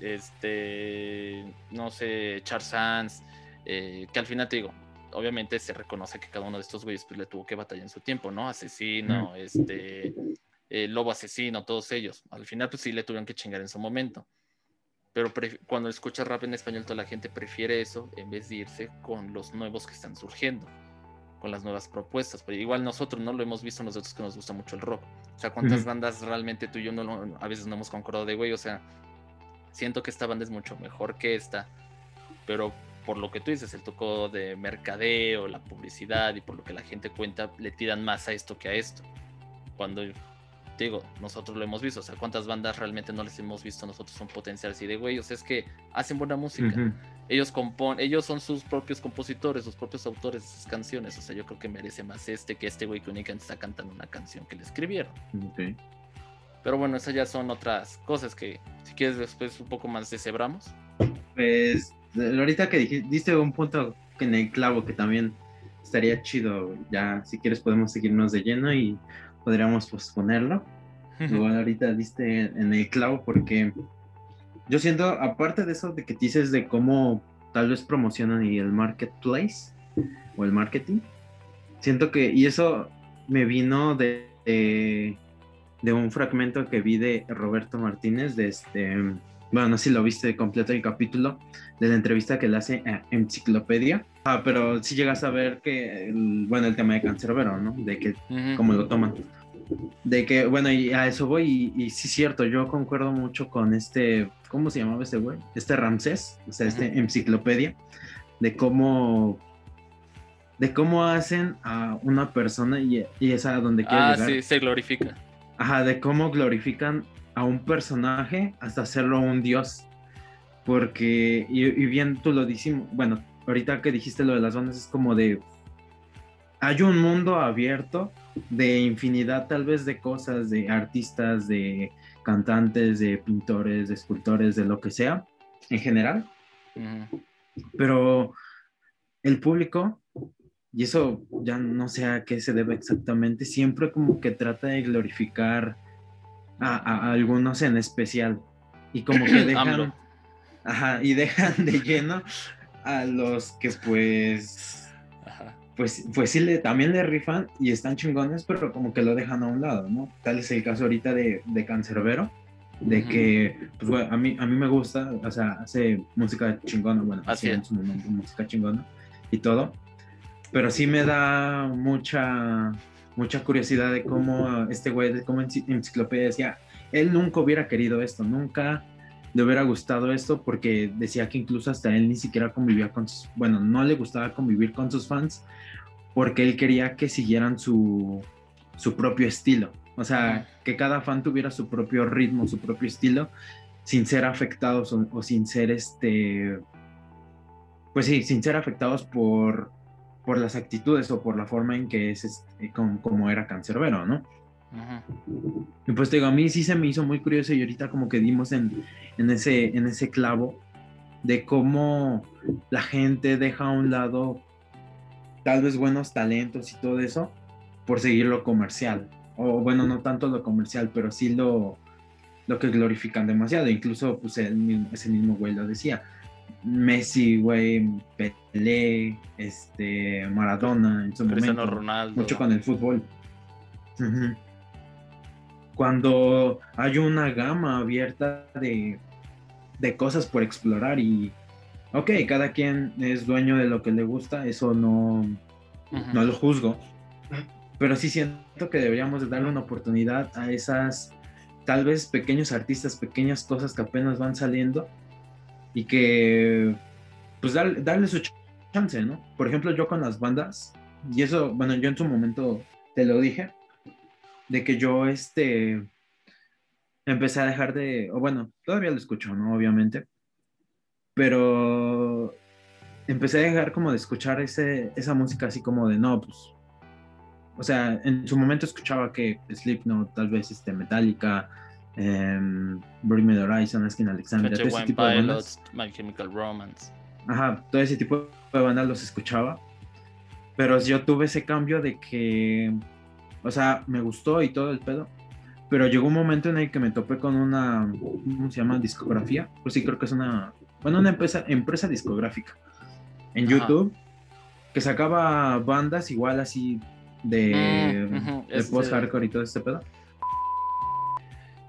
este, no sé, Charles eh, que al final te digo, obviamente se reconoce que cada uno de estos güeyes pues, le tuvo que batallar en su tiempo, ¿no? Asesino, este, eh, Lobo Asesino, todos ellos. Al final, pues sí le tuvieron que chingar en su momento. Pero cuando escuchas rap en español, toda la gente prefiere eso en vez de irse con los nuevos que están surgiendo, con las nuevas propuestas. Pero igual nosotros no lo hemos visto, nosotros que nos gusta mucho el rock. O sea, ¿cuántas bandas realmente tú y yo no, a veces no hemos concordado de, güey? O sea, siento que esta banda es mucho mejor que esta, pero por lo que tú dices, el toco de mercadeo, la publicidad y por lo que la gente cuenta, le tiran más a esto que a esto. Cuando digo, nosotros lo hemos visto, o sea, cuántas bandas realmente no les hemos visto nosotros son potenciales y de güey, o sea, es que hacen buena música. Ellos componen, ellos son sus propios compositores, sus propios autores de sus canciones, o sea, yo creo que merece más este que este güey que únicamente está cantando una canción que le escribieron. Pero bueno, esas ya son otras cosas que si quieres después un poco más deshebramos. Pues ahorita que dijiste, diste un punto en el clavo que también estaría chido. Ya, si quieres, podemos seguirnos de lleno y podríamos posponerlo. Igual ahorita diste en el clavo porque yo siento, aparte de eso, de que dices de cómo tal vez promocionan y el marketplace o el marketing, siento que, y eso me vino de, de, de un fragmento que vi de Roberto Martínez, de este bueno, no sé si lo viste completo el capítulo de la entrevista que le hace a Enciclopedia. Ah, pero si llegas a ver que, bueno, el tema de Cancerbero, ¿no? De que, cómo lo toman. De que, bueno, y a eso voy, y, sí es cierto, yo concuerdo mucho con este, ¿cómo se llamaba este güey? Este Ramsés, o sea, este Enciclopedia, de cómo de cómo hacen a una persona y, y es a donde quiere ah, sí, se glorifica. Ajá, de cómo glorifican a un personaje hasta hacerlo un dios. Porque, y, bien tú lo dijimos, bueno, ahorita que dijiste lo de las bandas es como de, hay un mundo abierto de infinidad tal vez de cosas, de artistas, de cantantes, de pintores, de escultores, de lo que sea, en general. Pero el público, y eso ya no sé a qué se debe exactamente, siempre como que trata de glorificar a, algunos en especial. Y como que *coughs* dejan. ajá, y dejan de lleno a los que pues. Pues, pues sí, le, también le rifan y están chingones, pero como que lo dejan a un lado, ¿no? Tal es el caso ahorita de, de Cancerbero, de que, pues, bueno, a mí, a mí me gusta, o sea, hace música chingona, bueno, Así en su momento música chingona y todo, pero sí me da mucha, mucha curiosidad de cómo este güey, de cómo Enciclopedia decía, él nunca hubiera querido esto, nunca le hubiera gustado esto porque decía que incluso hasta él ni siquiera convivía con sus, bueno, no le gustaba convivir con sus fans porque él quería que siguieran su, su propio estilo. O sea, que cada fan tuviera su propio ritmo, su propio estilo, sin ser afectados o, sin ser este, pues sí, sin ser afectados por, por las actitudes o por la forma en que es este, como, era Cancerbero, ¿no? Y pues te digo, a mí sí se me hizo muy curioso y ahorita como que dimos en, en, ese, en ese clavo de cómo la gente deja a un lado tal vez buenos talentos y todo eso por seguir lo comercial. O bueno, no tanto lo comercial, pero sí lo, lo que glorifican demasiado. Incluso pues el, ese mismo güey lo decía. Messi, güey, Pelé, este, Maradona en su Cristiano Ronaldo. Mucho con el fútbol. Cuando hay una gama abierta de, de cosas por explorar y, ok, cada quien es dueño de lo que le gusta, eso no, no lo juzgo, pero sí siento que deberíamos darle una oportunidad a esas tal vez pequeños artistas, pequeñas cosas que apenas van saliendo y que pues darle su chance, ¿no? Por ejemplo, yo con las bandas, y eso, bueno, yo en su momento te lo dije, de que yo este empecé a dejar de, o bueno, todavía lo escucho, ¿no? Obviamente, pero empecé a dejar como de escuchar ese, esa música así como de, no, pues, o sea, en su momento escuchaba que Slipknot, tal vez este, Metallica, um, Bring Me the Horizon, Asking Alexander, todo ese tipo de bandas. My Chemical Romance. Ajá, todo ese tipo de bandas los escuchaba, pero yo tuve ese cambio de que, o sea, me gustó y todo el pedo, pero llegó un momento en el que me topé con una, ¿cómo se llama? Discografía, pues sí, creo que es una, bueno, una empresa, empresa discográfica en YouTube que sacaba bandas igual así de, mm, este post-hardcore y todo este pedo.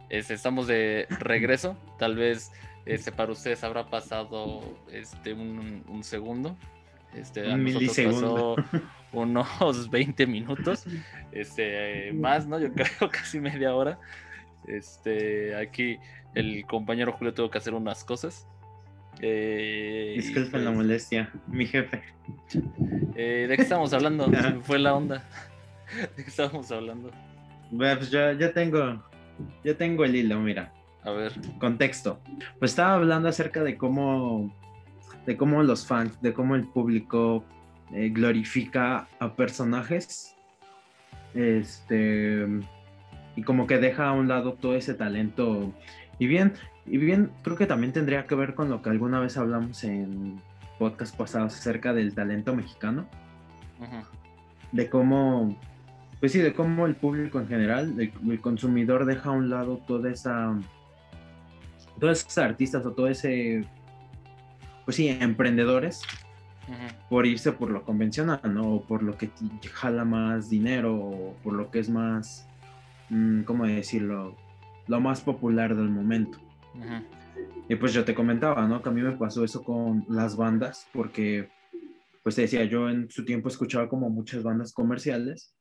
estamos de regreso. Tal vez este, para ustedes habrá pasado este, un, segundo. Este, unos *laughs* 20 minutos. Este, más, ¿no? Yo *laughs* creo casi media hora. Este, aquí el compañero Julio tuvo que hacer unas cosas. Eh, Disculpen la pues, molestia, mi jefe. Eh, ¿De qué estamos hablando? *laughs* fue la onda. ¿De qué estábamos hablando? Bueno, pues ya, ya tengo, ya tengo el hilo, mira. A ver. Contexto. Pues estaba hablando acerca de cómo, de cómo los fans, de cómo el público eh, glorifica a personajes. Este. Y como que deja a un lado todo ese talento. Y bien, y bien, creo que también tendría que ver con lo que alguna vez hablamos en podcast pasados acerca del talento mexicano. De cómo, pues sí, de cómo el público en general, el, consumidor deja a un lado toda esa, todos esos artistas o todo ese, pues sí, emprendedores, por irse por lo convencional, ¿no? O por lo que jala más dinero, o por lo que es más, mm, ¿cómo decirlo? Lo más popular del momento. Y pues yo te comentaba, ¿no? Que a mí me pasó eso con las bandas, porque, pues te decía, yo en su tiempo escuchaba como muchas bandas comerciales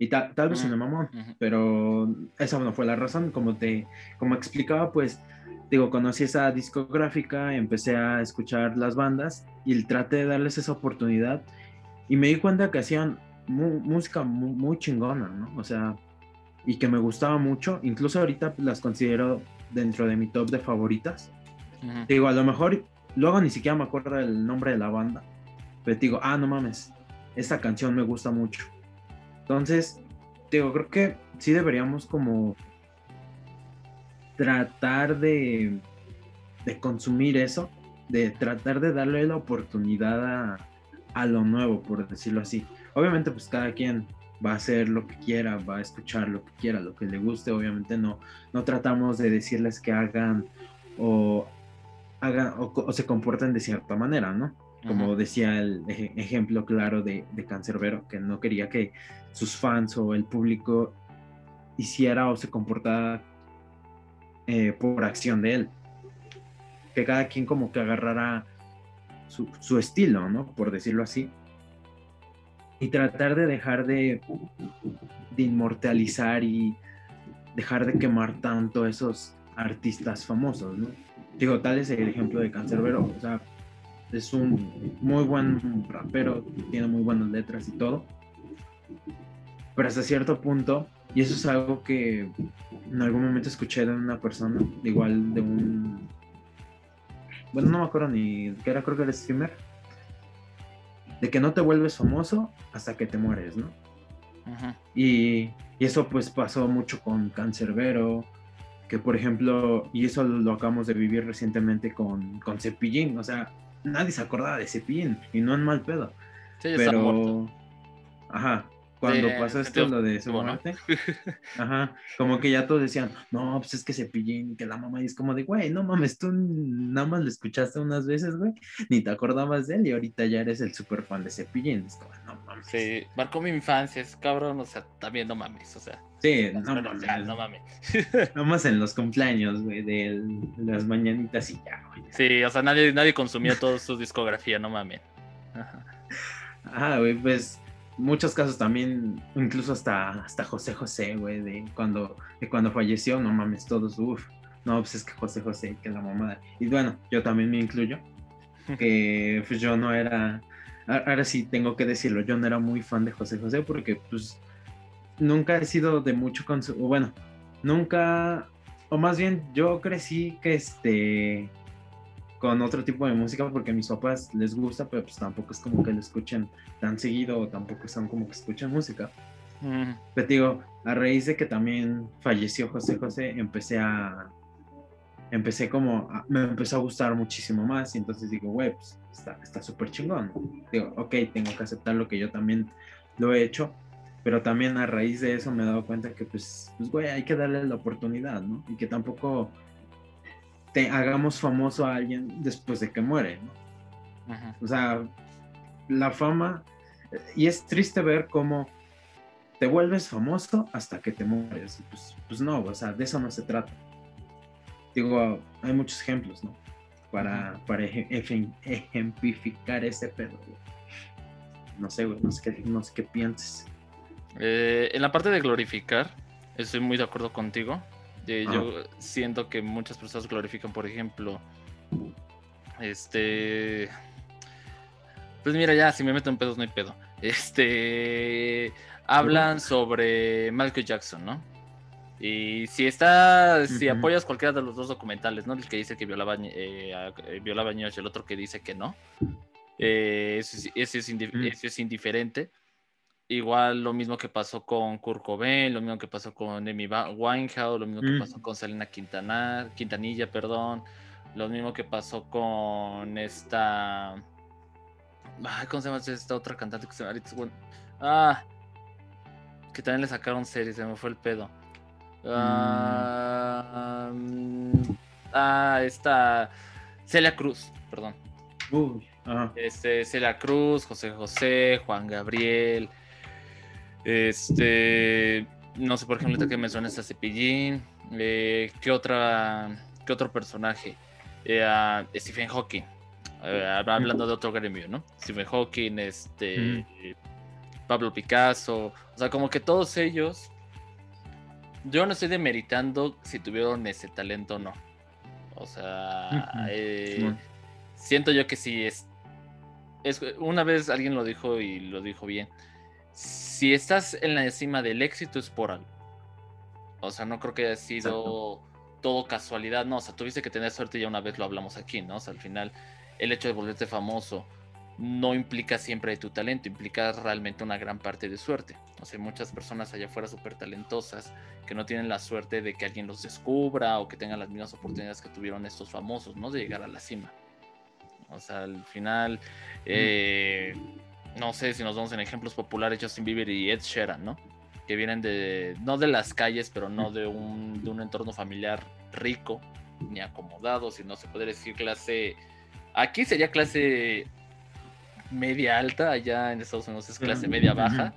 y tal vez uh mamón, pero esa no fue la razón. Como te, como explicaba, pues, digo, conocí esa discográfica, empecé a escuchar las bandas y traté de darles esa oportunidad y me di cuenta que hacían música muy, muy, chingona, ¿no? O sea, y que me gustaba mucho, incluso ahorita las considero dentro de mi top de favoritas. Digo, a lo mejor luego ni siquiera me acuerdo el nombre de la banda, pero digo, ah, no mames, esta canción me gusta mucho. Entonces, digo, creo que sí deberíamos como tratar de, de consumir eso, de tratar de darle la oportunidad a, a lo nuevo, por decirlo así. Obviamente, pues cada quien va a hacer lo que quiera, va a escuchar lo que quiera, lo que le guste, obviamente no, no tratamos de decirles que hagan o hagan o, se comporten de cierta manera, ¿no? Como decía el ejemplo claro de, de Cancerbero, que no quería que sus fans o el público hiciera o se comportara eh, por acción de él. Que cada quien como que agarrara su, su estilo, ¿no? Por decirlo así. Y tratar de dejar de, de inmortalizar y dejar de quemar tanto esos artistas famosos, ¿no? Digo, tal es el ejemplo de Cancerbero, o sea, es un muy buen rapero, tiene muy buenas letras y todo, pero hasta cierto punto, y eso es algo que en algún momento escuché de una persona, igual de un, bueno, no me acuerdo ni que era, creo que era streamer, de que no te vuelves famoso hasta que te mueres, ¿no? Y, y, eso pues pasó mucho con Cancerbero, que por ejemplo, y eso lo acabamos de vivir recientemente con, con Cepillín, o sea, nadie se acordaba de Cepillín y no en mal pedo. Sí, pero, ajá, cuando pasó esto lo de su muerte, *laughs* ajá, como que ya todos decían, no, pues es que Cepillín, que la mamá, y es como de, güey, no mames, tú nada más lo escuchaste unas veces, güey, ni te acordabas de él y ahorita ya eres el super fan de Cepillín, es como, no mames. Sí, marcó mi infancia, es cabrón, o sea, también no mames, o sea. Sí, no, mames. no mames. *laughs* Nomás en los cumpleaños, güey, de las mañanitas y ya, güey. Sí, o sea, nadie, nadie consumía toda su discografía, no mames. Ajá. Ah, güey, pues muchos casos también, incluso hasta, hasta José José, güey, de cuando, de cuando falleció, no mames, todos, uff, no, pues es que José José, que la mamada. Y bueno, yo también me incluyo, que pues yo no era, ahora sí tengo que decirlo, yo no era muy fan de José José porque pues nunca he sido de mucho consumo, bueno, nunca, o más bien yo crecí que este con otro tipo de música porque a mis papás les gusta, pero pues tampoco es como que lo escuchen tan seguido o tampoco son como que escuchan música. Pero digo, a raíz de que también falleció José José, empecé a... Empecé como... me empezó a gustar muchísimo más y entonces digo, güey, pues está súper chingón. Digo, ok, tengo que aceptar lo que yo también lo he hecho, pero también a raíz de eso me he dado cuenta que pues, pues güey, hay que darle la oportunidad, ¿no? Y que tampoco te hagamos famoso a alguien después de que muere, ¿no? O sea, la fama, y es triste ver cómo te vuelves famoso hasta que te mueres. Pues, pues no, o sea, de eso no se trata. Digo, hay muchos ejemplos, ¿no? Para, para ejemplificar ese pedo. No sé, güey, no sé qué, no sé qué pienses. Eh, en la parte de glorificar, estoy muy de acuerdo contigo. Yo siento que muchas personas glorifican, por ejemplo, este. Pues mira, ya, si me meto en pedos no hay pedo. Este. Hablan sobre Michael Jackson, ¿no? Y si está, si apoyas cualquiera de los dos documentales, ¿no? El que dice que violaba, eh, eh violaba niños y el otro que dice que no. Eh, eso, es, eso es indiferente. Igual lo mismo que pasó con Kurt Cobain, lo mismo que pasó con Amy Winehouse, lo mismo que pasó con Selena Quintanar, Quintanilla, perdón, lo mismo que pasó con esta... ¿Cómo se llama esta otra cantante que se llama? Ah, que también le sacaron series, se me fue el pedo. Ah, ah esta... Celia Cruz, perdón. Uy, Este, Celia Cruz, José José, Juan Gabriel, este, no sé, por ejemplo, que me suena esta Cepillín. Eh, ¿qué, otra, ¿Qué otro personaje? Eh, Stephen Hawking. Eh, hablando de otro gremio, ¿no? Stephen Hawking, este, Pablo Picasso. O sea, como que todos ellos. Yo no estoy demeritando si tuvieron ese talento o no. O sea, siento yo que sí es, es. Una vez alguien lo dijo y lo dijo bien si estás en la cima del éxito es por algo. O sea, no creo que haya sido todo casualidad, no, o sea, tuviste que tener suerte, ya una vez lo hablamos aquí, ¿no? O sea, al final el hecho de volverte famoso no implica siempre tu talento, implica realmente una gran parte de suerte. O sea, hay muchas personas allá afuera súper talentosas que no tienen la suerte de que alguien los descubra o que tengan las mismas oportunidades que tuvieron estos famosos, ¿no? De llegar a la cima. O sea, al final, eh, no sé si nos vamos en ejemplos populares, Justin Bieber y Ed Sheeran, ¿no? Que vienen de, no de las calles, pero no de un, de un entorno familiar rico ni acomodado, sino se podría decir clase, aquí sería clase media alta, allá en Estados Unidos es clase media baja.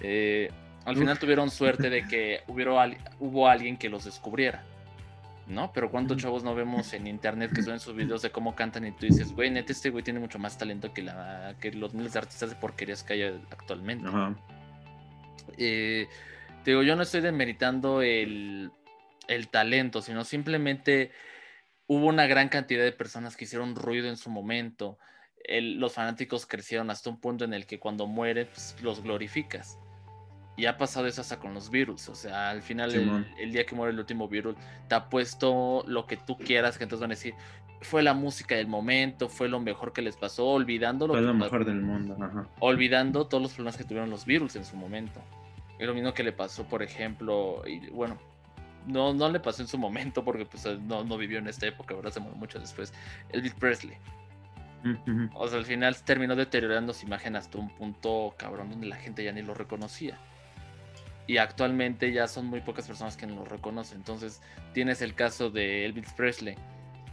Eh, al final tuvieron suerte de que hubo, hubo alguien que los descubriera. ¿No? Pero ¿cuántos chavos no vemos en internet que suben sus videos de cómo cantan y tú dices, güey, neta, este güey tiene mucho más talento que, la, que los miles de artistas de porquerías que hay actualmente? Eh, te digo, yo no estoy demeritando el, el talento, sino simplemente hubo una gran cantidad de personas que hicieron ruido en su momento. los fanáticos crecieron hasta un punto en el que cuando mueren, pues, los glorificas. Y ha pasado eso hasta con los virus. O sea, al final, el, día que muere el último virus, te ha puesto lo que tú quieras, que entonces van a decir, fue la música del momento, fue lo mejor que les pasó, olvidando lo, fue lo mejor del mundo. Olvidando todos los problemas que tuvieron los virus en su momento. Es lo mismo que le pasó, por ejemplo, y bueno, no, no le pasó en su momento porque pues no, no vivió en esta época, ahora se murió mucho después. Elvis Presley. O sea, al final terminó deteriorando su imagen hasta un punto cabrón donde la gente ya ni lo reconocía y actualmente ya son muy pocas personas que lo reconocen. Entonces tienes el caso de Elvis Presley,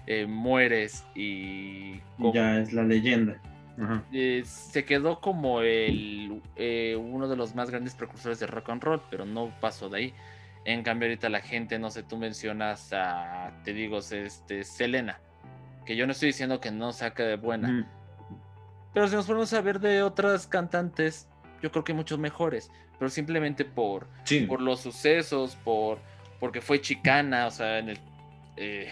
eh, mueres y... ya es la leyenda. Eh, se quedó como el, eh, uno de los más grandes precursores de rock and roll, pero no pasó de ahí. En cambio ahorita la gente, no sé, tú mencionas a, te digo, este, Selena, que yo no estoy diciendo que no saca de buena. Pero si nos ponemos a ver de otras cantantes, yo creo que muchos mejores pero simplemente por, por los sucesos, por porque fue chicana, o sea, en el, eh,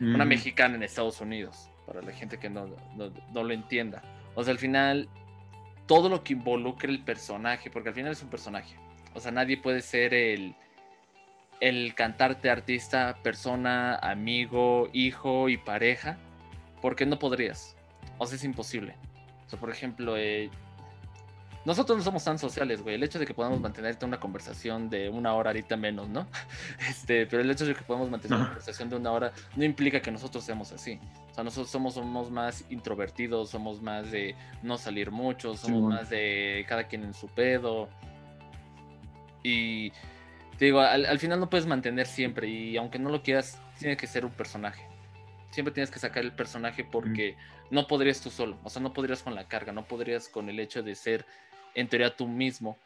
una mexicana en Estados Unidos, para la gente que no, no, lo entienda. O sea, al final, todo lo que involucre el personaje, porque al final es un personaje. O sea, nadie puede ser el, el cantarte artista, persona, amigo, hijo y pareja, porque no podrías. O sea, es imposible. O sea, por ejemplo, eh, nosotros no somos tan sociales, güey. El hecho de que podamos mantener una conversación de una hora ahorita menos, ¿no? *laughs* Este, pero el hecho de que podamos mantener una conversación de una hora no implica que nosotros seamos así. O sea, nosotros somos, somos más introvertidos, somos más de no salir mucho, somos más de cada quien en su pedo. Y te digo, al, final no puedes mantener siempre y aunque no lo quieras, tiene que ser un personaje. Siempre tienes que sacar el personaje porque no podrías tú solo, o sea, no podrías con la carga, no podrías con el hecho de ser en teoría tú mismo,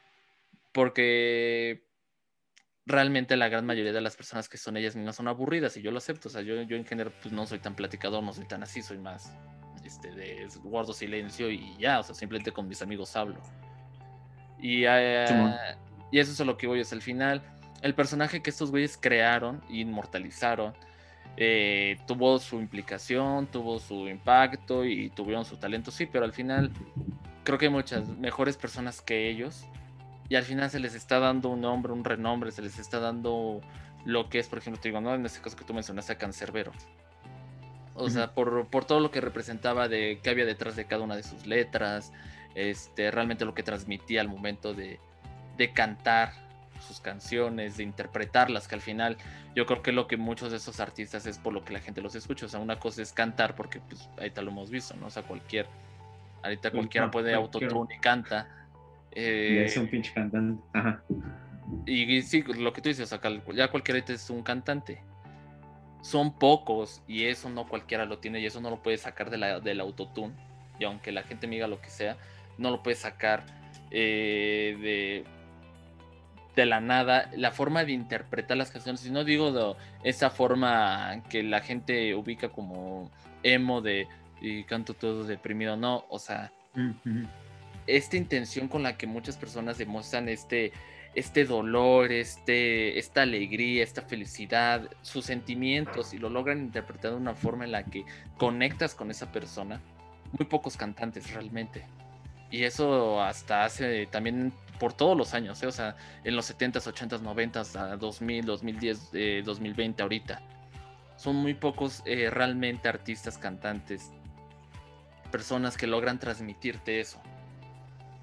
porque realmente la gran mayoría de las personas que son ellas mismas son aburridas y yo lo acepto, o sea, yo, yo en general pues no soy tan platicador, no soy tan así, soy más este, de guardo silencio y ya, o sea, simplemente con mis amigos hablo. Y, eh, y eso es a lo que voy, es el final, el personaje que estos güeyes crearon e inmortalizaron, eh, tuvo su implicación, tuvo su impacto y tuvieron su talento, sí, pero al final creo que hay muchas mejores personas que ellos y al final se les está dando un nombre, un renombre, se les está dando lo que es, por ejemplo, te digo, ¿no? En este caso que tú mencionaste a Cancerbero. O sea, por, por, todo lo que representaba de qué había detrás de cada una de sus letras, este, realmente lo que transmitía al momento de, de cantar sus canciones, de interpretarlas, que al final yo creo que lo que muchos de esos artistas es por lo que la gente los escucha. O sea, una cosa es cantar, porque pues ahí tal lo hemos visto, ¿no? O sea, cualquier Ahorita cualquiera puede autotune y canta. Eh, es un pinche cantante. Ajá. Y, sí, lo que tú dices, acá, ya cualquiera es un cantante. Son pocos y eso no cualquiera lo tiene y eso no lo puede sacar de la, del autotune. Y aunque la gente me diga lo que sea, no lo puede sacar eh, de, de la nada. La forma de interpretar las canciones, y no digo de esa forma que la gente ubica como emo de y canto todo deprimido, no, o sea, esta intención con la que muchas personas demuestran este, este dolor, este, esta alegría, esta felicidad, sus sentimientos y lo logran interpretar de una forma en la que conectas con esa persona, muy pocos cantantes realmente. Y eso hasta hace también por todos los años, ¿eh? o sea, en los 70s, 80s, 90s, 2000, 2010, 2020 ahorita. Son muy pocos eh, realmente artistas cantantes personas que logran transmitirte eso.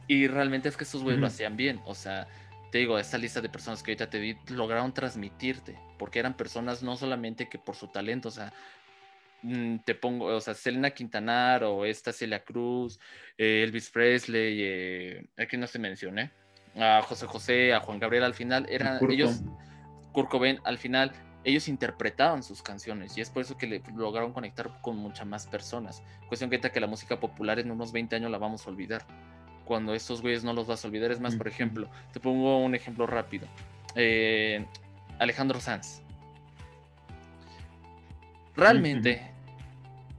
Y realmente es que estos güeyes lo hacían bien. O sea, te digo, esta lista de personas que ahorita te di lograron transmitirte. Porque eran personas no solamente que por su talento, o sea, mm, te pongo, o sea, Selena Quintanar o esta Celia Cruz, eh, Elvis Presley, eh, aquí no se mencioné, a José José, a Juan Gabriel al final, eran ellos, Kurt al final ellos interpretaban sus canciones y es por eso que le lograron conectar con muchas más personas. Cuestión que que la música popular en unos 20 años la vamos a olvidar. Cuando estos güeyes no los vas a olvidar. Es más, por ejemplo, te pongo un ejemplo rápido. Eh, Alejandro Sanz. realmente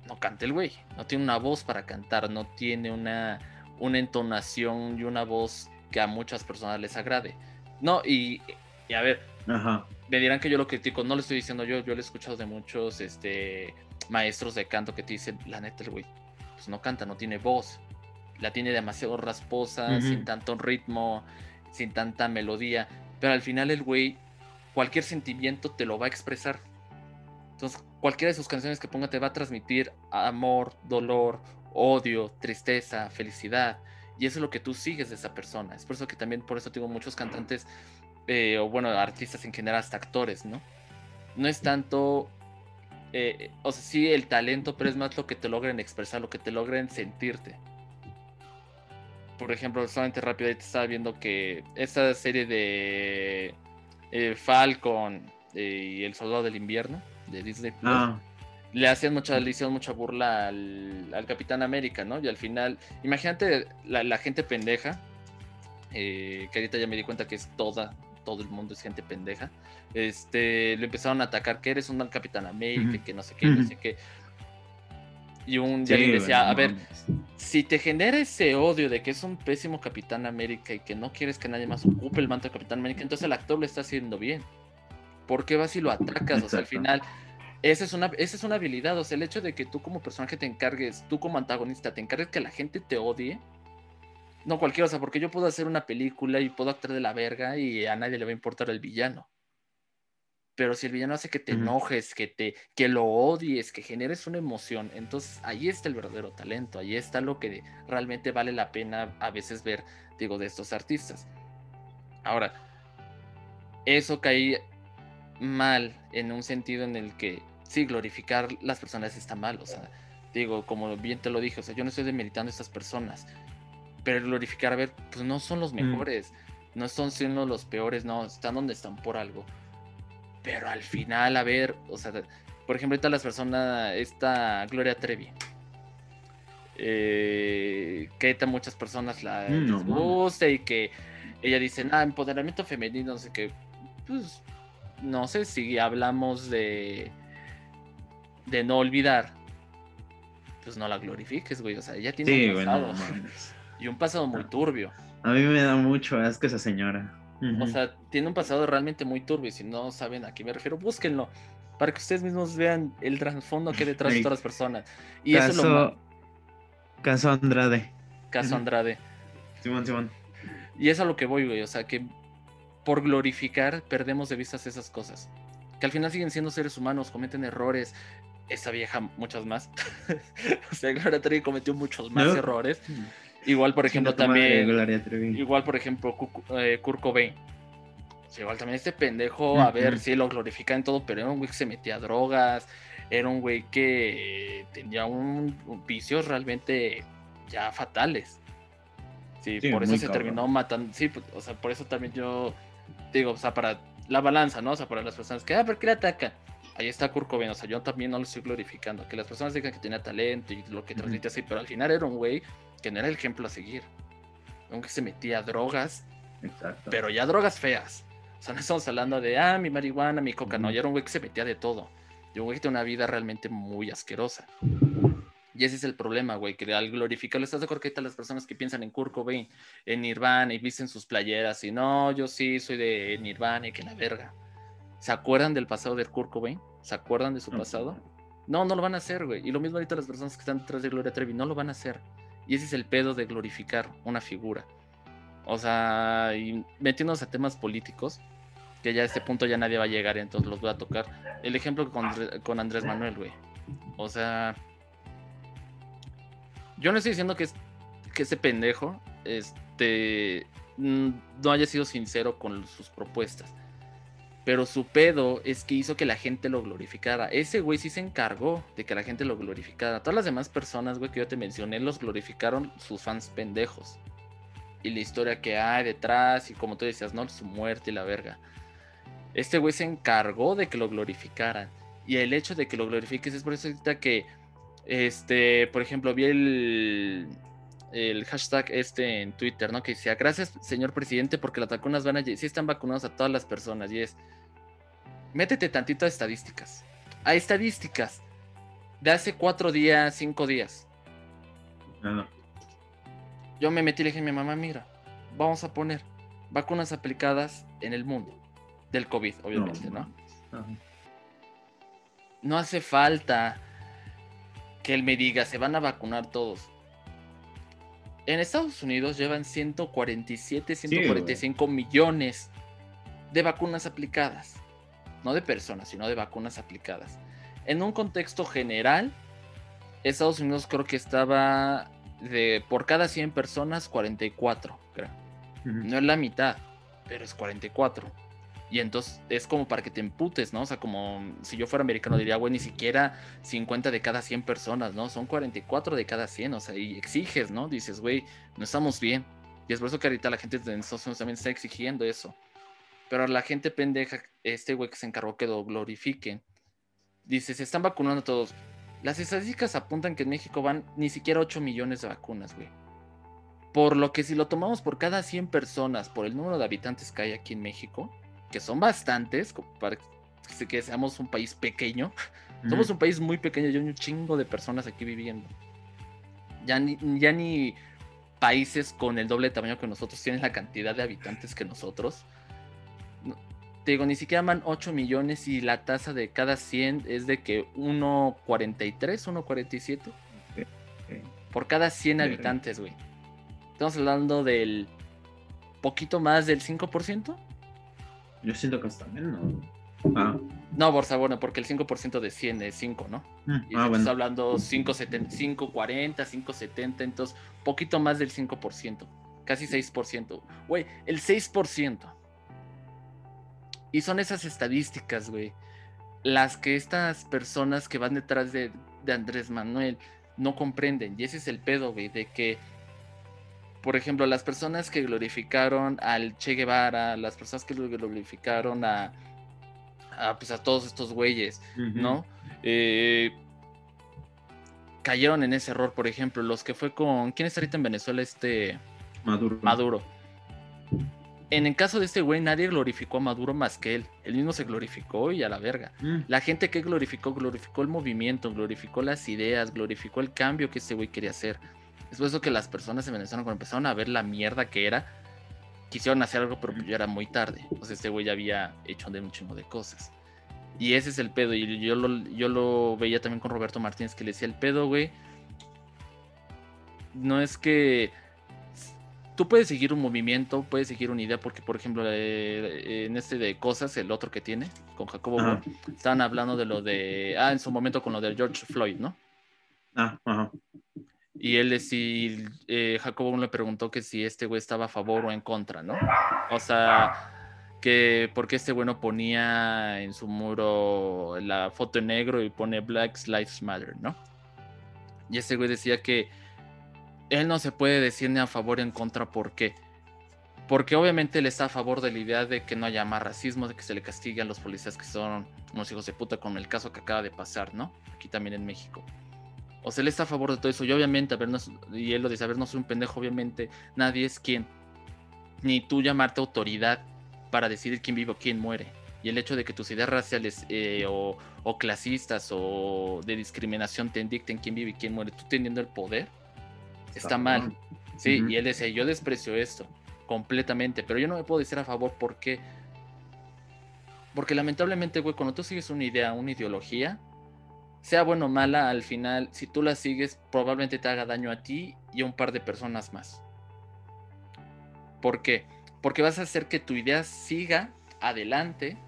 no canta el güey. No tiene una voz para cantar, no tiene una, una entonación y una voz que a muchas personas les agrade. No, y, a ver, me dirán que yo lo critico, no lo estoy diciendo yo, yo lo he escuchado de muchos este, maestros de canto que te dicen, la neta, el güey, pues no canta, no tiene voz. La tiene demasiado rasposa, sin tanto ritmo, sin tanta melodía. Pero al final el güey, cualquier sentimiento te lo va a expresar. Entonces, cualquiera de sus canciones que ponga te va a transmitir amor, dolor, odio, tristeza, felicidad. Y eso es lo que tú sigues de esa persona. Es por eso que también, por eso tengo muchos cantantes, eh, o bueno, artistas en general, hasta actores, ¿no? No es tanto, eh, o sea, sí el talento, pero es más lo que te logren expresar, lo que te logren sentirte. Por ejemplo, solamente rápido, ahí te estaba viendo que esta serie de eh, Falcon y El Soldado del Invierno de Disney ah le hacían mucha, le hicieron mucha burla al, Capitán América, ¿no? Y al final, imagínate la, gente pendeja, eh, que ahorita ya me di cuenta que es toda, todo el mundo es gente pendeja, este, le empezaron a atacar que eres un mal Capitán América, que no sé qué, no sé qué. Y un día le decía, a ver, si te genera ese odio de que es un pésimo Capitán América y que no quieres que nadie más ocupe el manto de Capitán América, entonces el actor lo está haciendo bien. ¿Por qué vas y lo atacas? O sea, al final esa es, una, esa es una habilidad, o sea, el hecho de que tú como personaje te encargues, tú como antagonista, te encargues que la gente te odie. No cualquiera, o sea, porque yo puedo hacer una película y puedo actuar de la verga y a nadie le va a importar el villano. Pero si el villano hace que te enojes, que, te, que lo odies, que generes una emoción, entonces ahí está el verdadero talento, ahí está lo que realmente vale la pena a veces ver, digo, de estos artistas. Ahora, eso cae mal en un sentido en el que sí, glorificar las personas está mal, o sea, digo, como bien te lo dije, o sea, yo no estoy demeritando a estas personas, pero glorificar, a ver, pues no son los mm. mejores, no son siendo los peores, no, están donde están por algo. Pero al final, a ver, o sea, por ejemplo, ahorita las personas, esta Gloria Trevi, eh, que a muchas personas la mm, gusta y que ella dice, ah, empoderamiento femenino, no sé qué, pues no sé si hablamos de de no olvidar, pues no la glorifiques, güey. O sea, ella tiene un pasado. Y un pasado muy turbio. A mí me da mucho asco esa señora. O sea, tiene un pasado realmente muy turbio. Si no saben a qué me refiero, búsquenlo. Para que ustedes mismos vean el trasfondo que hay detrás de todas las personas. Y caso, eso es lo Caso Andrade. Caso Andrade. Simón, Simón. Y eso es a lo que voy, güey. O sea, que por glorificar perdemos de vista esas cosas. Que al final siguen siendo seres humanos, cometen errores, esa vieja muchas más. *laughs* o sea, Gloria Trevi cometió muchos más errores. Igual, por ejemplo, también. Igual, por ejemplo, eh, Kurt Cobain. igual también este pendejo, a ver, si lo glorifica en todo, pero era un güey que se metía a drogas, era un güey que tenía un, vicios realmente ya fatales. Sí, por eso se terminó matando. Sí, pues, o sea, por eso también yo digo, o sea, para la balanza, ¿no? O sea, para las personas que, ah, ¿por qué le atacan? Ahí está Kurt Cobain, o sea, yo también no lo estoy glorificando, que las personas digan que tenía talento y lo que transmite así, pero al final era un güey que no era el ejemplo a seguir, aunque se metía a drogas, Exacto. pero ya drogas feas, o sea, no estamos hablando de, ah, mi marihuana, mi coca, no, ya era un güey que se metía de todo, y un güey que tenía una vida realmente muy asquerosa. Y ese es el problema, güey, que al glorificarlo, estás de acuerdo que las personas que piensan en Kurt Cobain, en Nirvana y visten sus playeras y no, yo sí soy de Nirvana y que la verga. ¿Se acuerdan del pasado de Kurt Cobain? ¿Se acuerdan de su pasado? No, no lo van a hacer, güey. Y lo mismo ahorita las personas que están detrás de Gloria Trevi, no lo van a hacer. Y ese es el pedo de glorificar una figura. O sea, y metiéndonos a temas políticos, que ya a este punto ya nadie va a llegar, entonces los voy a tocar. El ejemplo con, con Andrés Manuel, güey. O sea, yo no estoy diciendo que, es, que ese pendejo este, no haya sido sincero con sus propuestas. Pero su pedo es que hizo que la gente lo glorificara. Ese güey sí se encargó de que la gente lo glorificara. Todas las demás personas, güey, que yo te mencioné, los glorificaron sus fans pendejos. Y la historia que hay detrás, y como tú decías, ¿no? Su muerte y la verga. Este güey se encargó de que lo glorificaran. Y el hecho de que lo glorifiques es por eso que, este, por ejemplo, vi el, el hashtag este en Twitter, ¿no? Que decía, gracias señor presidente porque las vacunas van a... Sí están vacunados a todas las personas y es... Métete tantito a estadísticas. a estadísticas de hace cuatro días, cinco días. Yo me metí y le dije a mi mamá, mira, vamos a poner vacunas aplicadas en el mundo del COVID, obviamente, ¿no? No hace falta que él me diga, se van a vacunar todos. En Estados Unidos llevan 147, 145 millones de vacunas aplicadas. No de personas, sino de vacunas aplicadas. En un contexto general, Estados Unidos creo que estaba de por cada 100 personas, 44, creo. No es la mitad, pero es 44. Y entonces es como para que te emputes, ¿no? O sea, como si yo fuera americano diría, güey, ni siquiera 50 de cada 100 personas, ¿no? Son 44 de cada 100, o sea, y exiges, ¿no? Dices, güey, no estamos bien. Y es por eso que ahorita la gente de Estados Unidos también está exigiendo eso. Pero la gente pendeja, este güey que se encargó que lo glorifiquen, dice, se están vacunando todos. Las estadísticas apuntan que en México van ni siquiera 8 millones de vacunas, güey. Por lo que si lo tomamos por cada 100 personas, por el número de habitantes que hay aquí en México, que son bastantes, para que seamos un país pequeño. Somos un país muy pequeño y hay un chingo de personas aquí viviendo. Ya ni, ya ni países con el doble tamaño que nosotros tienen la cantidad de habitantes que nosotros. Te digo, ni siquiera van 8 millones y la tasa de cada 100 es de que 1.43, 1.47. Por cada 100 habitantes, güey. Estamos hablando del poquito más del 5%. Yo siento que hasta menos. Ah. No, Borsa, bueno, porque el 5% de 100 es 5, ¿no? Mm, y ah, estamos hablando 5.40, 5.70, entonces poquito más del 5%, casi 6%. Güey, el 6%. Y son esas estadísticas, güey, las que estas personas que van detrás de, de Andrés Manuel no comprenden. Y ese es el pedo, güey, de que por ejemplo, las personas que glorificaron al Che Guevara, las personas que glorificaron a, a, pues, a todos estos güeyes, ¿no? Eh, cayeron en ese error, por ejemplo, los que fue con... ¿Quién está ahorita en Venezuela? Este... Maduro. Maduro. En el caso de este güey, nadie glorificó a Maduro más que él. Él mismo se glorificó y a la verga. Mm. La gente que glorificó, glorificó el movimiento, glorificó las ideas, glorificó el cambio que este güey quería hacer. Es por eso que las personas en Venezuela, cuando empezaron a ver la mierda que era, quisieron hacer algo, pero ya era muy tarde. O sea, este güey ya había hecho un chingo de cosas. Y ese es el pedo. Y yo lo, yo lo veía también con Roberto Martínez, que le decía: el pedo, güey. No es que. Tú puedes seguir un movimiento, puedes seguir una idea, porque, por ejemplo, eh, en este de cosas, el otro que tiene, con Jacobo, estaban hablando de lo de. Ah, en su momento con lo de George Floyd, ¿no? Ah, ajá. Y él decir, eh, Jacobo le preguntó que si este güey estaba a favor o en contra, ¿no? O sea, que porque este güey no ponía en su muro la foto en negro y pone Black Lives Matter, ¿no? Y ese güey decía que él no se puede decir ni a favor ni en contra, ¿por qué? Porque obviamente él está a favor de la idea de que no haya más racismo, de que se le castiguen a los policías que son unos hijos de puta, con el caso que acaba de pasar, ¿no? Aquí también en México. O sea, él está a favor de todo eso. Y obviamente, a ver, y él lo dice, a ver, no soy un pendejo, obviamente, nadie es quien. Ni tú llamarte autoridad para decidir quién vive o quién muere. Y el hecho de que tus ideas raciales eh, o, clasistas o de discriminación te dicten quién vive y quién muere, tú teniendo el poder, está, mal. Sí, y él decía, yo desprecio esto completamente, pero yo no me puedo decir a favor porque... Porque lamentablemente, güey, cuando tú sigues una idea, una ideología, sea bueno o mala, al final, si tú la sigues, probablemente te haga daño a ti y a un par de personas más. ¿Por qué? Porque vas a hacer que tu idea siga adelante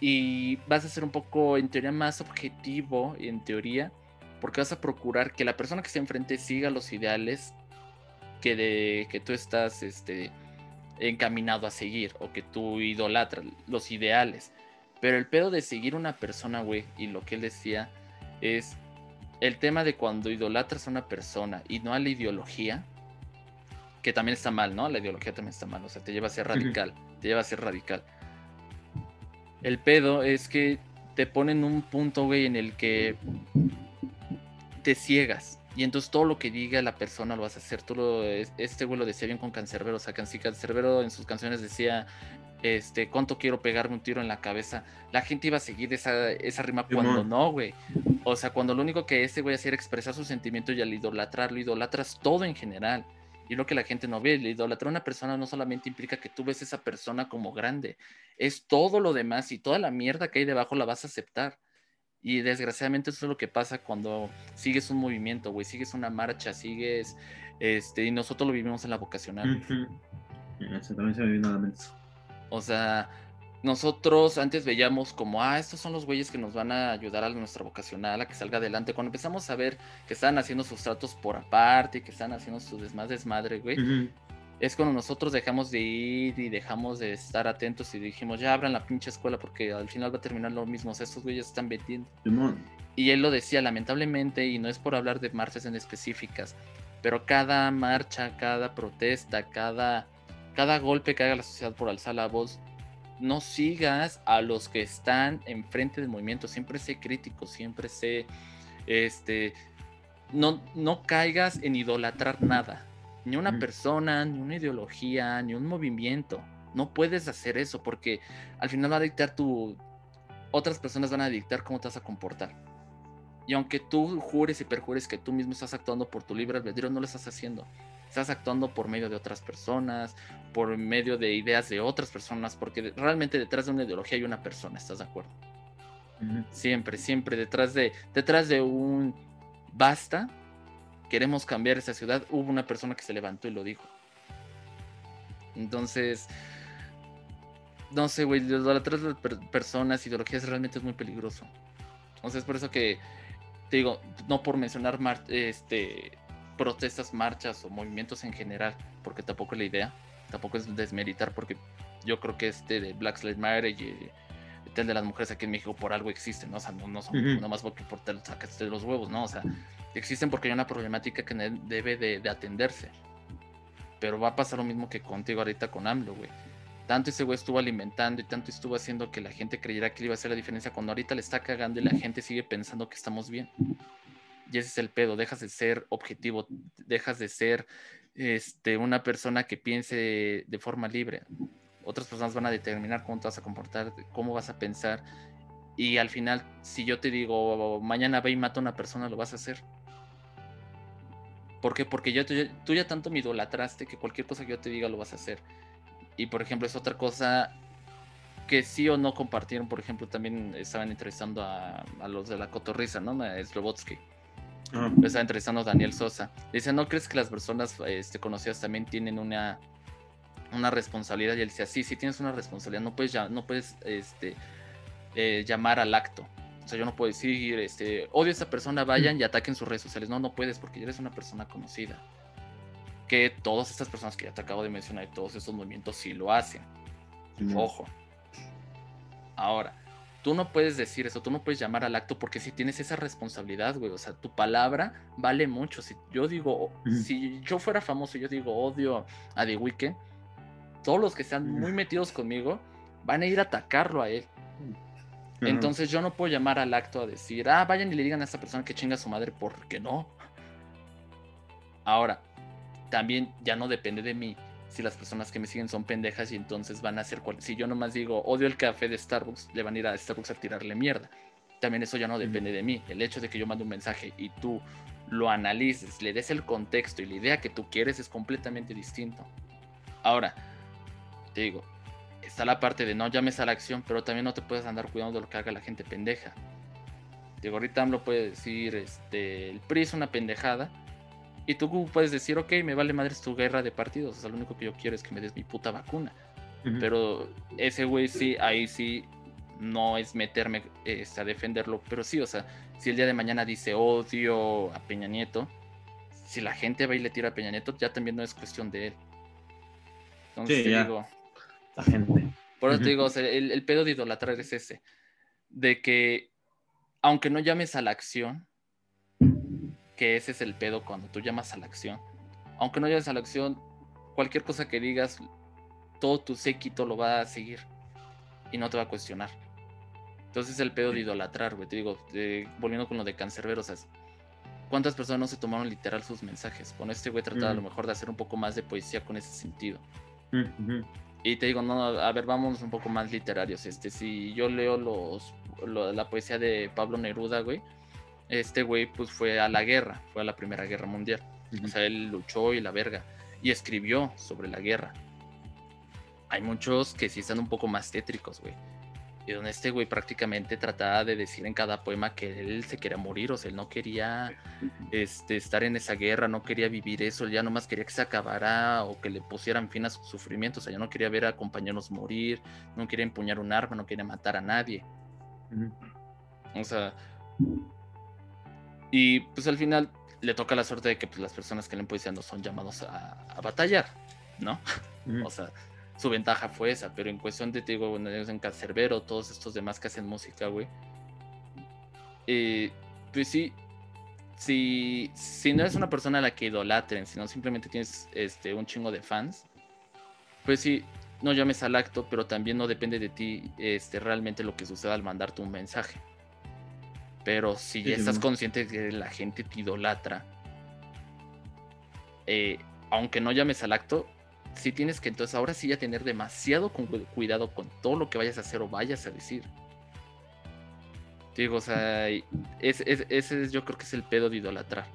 y vas a ser un poco, en teoría, más objetivo, en teoría, porque vas a procurar que la persona que se enfrente siga los ideales que, de, que tú estás este, encaminado a seguir o que tú idolatras, los ideales. Pero el pedo de seguir una persona, güey, y lo que él decía es el tema de cuando idolatras a una persona y no a la ideología, que también está mal, ¿no? La ideología también está mal, o sea, te lleva a ser radical, te lleva a ser radical. El pedo es que te ponen un punto, güey, en el que te ciegas. Y entonces todo lo que diga la persona lo vas a hacer. Tú lo, este güey lo decía bien con Cancerbero. O sea, Cancerbero en sus canciones decía, este, cuánto quiero pegarme un tiro en la cabeza, la gente iba a seguir esa, esa rima cuando no, güey. O sea, cuando lo único que ese güey hacía era expresar su sentimiento y al idolatrarlo, idolatras todo en general. Y lo que la gente no ve, el idolatrar a una persona no solamente implica que tú ves a esa persona como grande, es todo lo demás y toda la mierda que hay debajo la vas a aceptar. Y desgraciadamente eso es lo que pasa cuando sigues un movimiento, güey, sigues una marcha, sigues, este, y nosotros lo vivimos en la vocacional. también se me viene a la mente. O sea, nosotros antes veíamos como, ah, estos son los güeyes que nos van a ayudar a nuestra vocacional a que salga adelante. Cuando empezamos a ver que están haciendo sus tratos por aparte, que están haciendo su desmadre, desmadre, güey, es cuando nosotros dejamos de ir y dejamos de estar atentos y dijimos, ya abran la pinche escuela porque al final va a terminar lo mismo. O sea, estos güeyes están vendiendo. Y él lo decía, lamentablemente, y no es por hablar de marchas en específicas, pero cada marcha, cada protesta, cada cada golpe que haga la sociedad por alzar la voz, no sigas a los que están enfrente del movimiento. Siempre sé crítico, siempre sé, este, no, no caigas en idolatrar nada. Ni una persona, ni una ideología, ni un movimiento. No puedes hacer eso porque al final va a dictar tu... Otras personas van a dictar cómo te vas a comportar. Y aunque tú jures y perjures que tú mismo estás actuando por tu libre albedrío, no lo estás haciendo estás actuando por medio de otras personas, por medio de ideas de otras personas, porque realmente detrás de una ideología hay una persona, ¿estás de acuerdo? Siempre, siempre detrás de, detrás de un basta, queremos cambiar esa ciudad, hubo una persona que se levantó y lo dijo. Entonces, no sé, güey, detrás de personas, ideologías realmente es muy peligroso. Entonces, por eso que te digo, no por mencionar este protestas, marchas o movimientos en general, porque tampoco es la idea, tampoco es desmeritar, porque yo creo que este de Black Lives Matter y el de las mujeres aquí en México por algo existen, ¿no? O sea, no, son nomás porque por te sacas de los huevos, ¿no? O sea, existen porque hay una problemática que debe de, atenderse. Pero va a pasar lo mismo que contigo ahorita con AMLO, güey. Tanto ese güey estuvo alimentando y tanto estuvo haciendo que la gente creyera que iba a hacer la diferencia cuando ahorita le está cagando y la gente sigue pensando que estamos bien. Y ese es el pedo, dejas de ser objetivo, dejas de ser este, una persona que piense de forma libre. Otras personas van a determinar cómo te vas a comportar, cómo vas a pensar. Y al final, si yo te digo, mañana ve y mata a una persona, lo vas a hacer. ¿Por qué? Porque yo, tú ya tanto me idolatraste que cualquier cosa que yo te diga lo vas a hacer. Y por ejemplo, es otra cosa que sí o no compartieron. Por ejemplo, también estaban entrevistando a, a los de la cotorriza, ¿no? A Slobotsky estaba entrevistando Daniel Sosa. Dice, ¿no crees que las personas este, conocidas también tienen una, una responsabilidad? Y él decía, sí, sí tienes una responsabilidad. No puedes, no puedes este, eh, llamar al acto. O sea, yo no puedo decir, este, odio a esta persona, vayan y ataquen sus redes sociales. No, no puedes porque eres una persona conocida. Que todas estas personas que ya te acabo de mencionar y todos estos movimientos sí lo hacen. Ojo. Ahora, tú no puedes decir eso, tú no puedes llamar al acto porque si tienes esa responsabilidad, güey, o sea, tu palabra vale mucho. Si yo digo, si yo fuera famoso y yo digo odio a The Weeknd, todos los que están muy metidos conmigo van a ir a atacarlo a él. Entonces yo no puedo llamar al acto a decir, ah, vayan y le digan a esa persona que chinga a su madre, porque no. Ahora, también ya no depende de mí si las personas que me siguen son pendejas y entonces van a hacer cual... si yo nomás digo odio el café de Starbucks, le van a ir a Starbucks a tirarle mierda. También eso ya no depende de mí. El hecho de que yo mande un mensaje y tú lo analices, le des el contexto y la idea que tú quieres es completamente distinto. Ahora, te digo, está la parte de no llames a la acción, pero también no te puedes andar cuidando de lo que haga la gente pendeja. Digo, ahorita lo puede decir, este, el PRI es una pendejada, y tú puedes decir, ok, me vale madre tu guerra de partidos. O sea, lo único que yo quiero es que me des mi puta vacuna. Pero ese güey sí, ahí sí, no es meterme este, a defenderlo. Pero sí, o sea, si el día de mañana dice odio a Peña Nieto, si la gente va y le tira a Peña Nieto, ya también no es cuestión de él. Entonces te digo. La gente. Por eso te digo, o sea, el, el pedo de idolatrar es ese. De que, aunque no llames a la acción, que ese es el pedo cuando tú llamas a la acción. Aunque no llames a la acción, cualquier cosa que digas, todo tu séquito lo va a seguir y no te va a cuestionar. Entonces el pedo de idolatrar, güey. Te digo, volviendo con lo de Cancerbero, o sea, ¿cuántas personas no se tomaron literal sus mensajes? Con este güey trataba a lo mejor de hacer un poco más de poesía con ese sentido. Y te digo, no, a ver, vamos un poco más literarios. Este, si yo leo los, la poesía de Pablo Neruda, güey, este güey pues fue a la guerra, fue a la Primera Guerra Mundial. O sea, él luchó y la verga. Y escribió sobre la guerra. Hay muchos que sí están un poco más tétricos, güey. Y donde este güey prácticamente trataba de decir en cada poema que él se quería morir, o sea, él no quería este, estar en esa guerra, no quería vivir eso, él ya nomás quería que se acabara o que le pusieran fin a sus sufrimientos, o sea, ya no quería ver a compañeros morir, no quería empuñar un arma, no quería matar a nadie. O sea, y pues al final le toca la suerte de que pues, las personas que leen poesía no son llamados a, batallar, ¿no? *laughs* O sea, su ventaja fue esa, pero en cuestión de, te digo, bueno, en Cancerbero, todos estos demás que hacen música, güey. Eh, pues sí, si, si no eres una persona a la que idolatren, sino simplemente tienes este, un chingo de fans, pues sí, no llames al acto, pero también no depende de ti este, realmente lo que suceda al mandarte un mensaje. Pero si ya estás consciente de que la gente te idolatra, eh, aunque no llames al acto, sí tienes que entonces ahora sí ya tener demasiado cuidado con todo lo que vayas a hacer o vayas a decir. Digo, o sea, ese es, yo creo que es el pedo de idolatrar.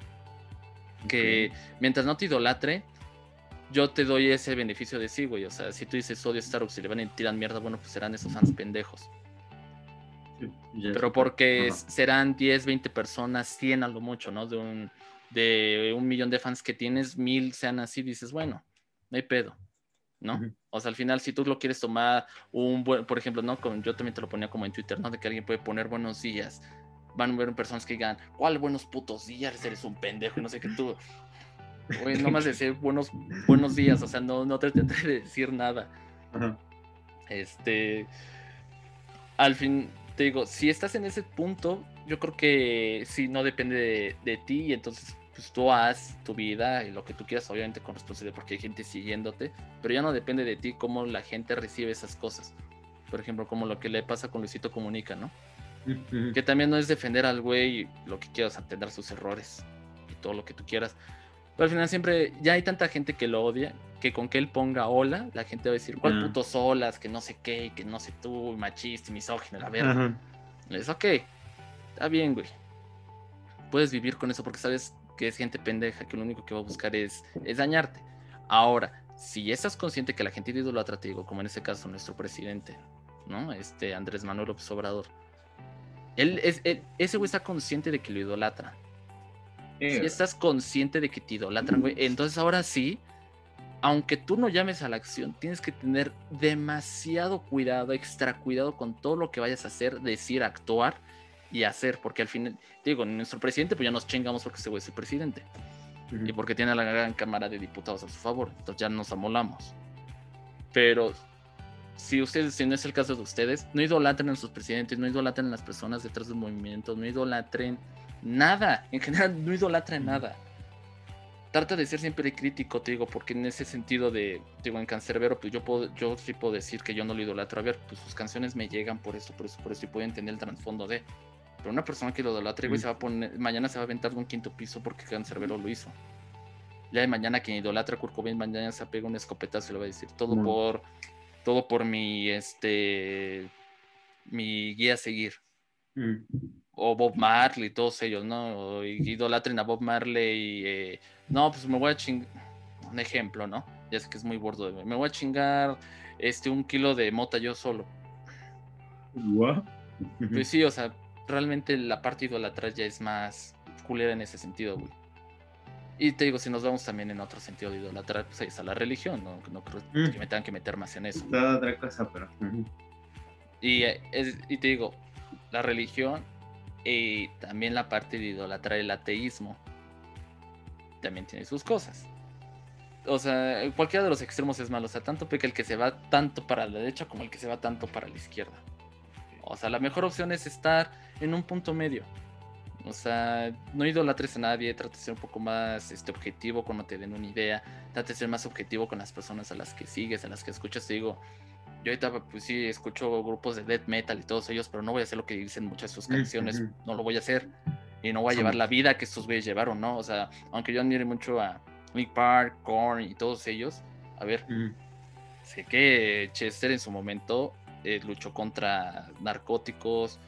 Que mientras no te idolatre, yo te doy ese beneficio de sí, güey. O sea, si tú dices odio Starbucks y le van a tirar mierda, bueno, pues serán esos fans pendejos. Pero porque serán 10, 20 personas, 100 a lo mucho, ¿no? De un, de un millón de fans que tienes, mil sean así, dices, bueno, no hay pedo, ¿no? O sea, al final, si tú lo quieres tomar un buen, por ejemplo, ¿no? yo también te lo ponía como en Twitter, ¿no? De que alguien puede poner buenos días. Van a ver personas que digan, ¿cuál buenos putos días? Eres un pendejo y no sé qué tú. Güey, no más decir buenos, buenos días, o sea, no, no te tendré de decir nada. Este. Al fin, te digo, si estás en ese punto, yo creo que sí, no depende de, de ti y entonces pues tú haz tu vida y lo que tú quieras, obviamente con responsabilidad, porque hay gente siguiéndote, pero ya no depende de ti cómo la gente recibe esas cosas. Por ejemplo, como lo que le pasa con Luisito Comunica, ¿no? Que también no es defender al güey lo que quieras, atender sus errores y todo lo que tú quieras. Pero al final siempre, ya hay tanta gente que lo odia, que con que él ponga hola, la gente va a decir, ¿cuál putos olas? Que no sé qué, que no sé tú, machista, misógino, la verdad. Es ok, está bien, güey. Puedes vivir con eso porque sabes que es gente pendeja que lo único que va a buscar es, es dañarte. Ahora, si estás consciente que la gente idolatra, te digo, como en este caso nuestro presidente, ¿no? Este Andrés Manuel López Obrador. Él, es, ese güey está consciente de que lo idolatra. Si estás consciente de que te idolatran, güey, entonces ahora sí, aunque tú no llames a la acción, tienes que tener demasiado cuidado, extra cuidado con todo lo que vayas a hacer, decir, actuar y hacer, porque al final, digo, nuestro presidente, pues ya nos chingamos porque ese güey es el presidente. Y porque tiene a la gran Cámara de Diputados a su favor. Entonces ya nos amolamos. Pero si ustedes, si no es el caso de ustedes, no idolatren a sus presidentes, no idolatren a las personas detrás del movimiento, no idolatren nada. En general, no idolatren nada. Trata de ser siempre crítico, te digo, porque en ese sentido de, digo, en Cancerbero, pues yo puedo, yo sí puedo decir que yo no lo idolatro. A ver, pues sus canciones me llegan por eso, por eso, por eso, y puedo entender el trasfondo de. Pero una persona que lo idolatra, güey, se va a poner, mañana se va a aventar de un quinto piso porque Cancerbero lo hizo. Ya de mañana quien idolatra a Kurt mañana se pega un escopetazo y le va a decir todo por, todo por mi, este, mi guía a seguir. O Bob Marley, todos ellos, ¿no? O idolatren a Bob Marley y, eh, no, pues me voy a chingar, un ejemplo, ¿no? Ya sé que es muy bordo de mí. Me voy a chingar este, un kilo de mota yo solo. Pues *laughs* sí, o sea, realmente la parte idolatra ya es más culera en ese sentido, güey. Y te digo, si nos vamos también en otro sentido de idolatrar, pues ahí está la religión, no, no creo mm. que me tengan que meter más en eso. otra cosa, pero... y, y te digo, la religión y también la parte de idolatrar el ateísmo también tiene sus cosas. O sea, cualquiera de los extremos es malo. O sea, tanto peca el que se va tanto para la derecha como el que se va tanto para la izquierda. O sea, la mejor opción es estar en un punto medio. O sea, no idolatres a nadie, trate de ser un poco más este, objetivo cuando te den una idea, trate de ser más objetivo con las personas a las que sigues, a las que escuchas. Te digo, yo ahorita pues sí escucho grupos de death metal y todos ellos, pero no voy a hacer lo que dicen muchas de sus canciones, no lo voy a hacer. Y no voy a llevar la vida que estos güeyes llevaron, ¿no? O sea, aunque yo admire mucho a Nick Park, Korn y todos ellos, a ver, sé que Chester en su momento eh, luchó contra narcóticos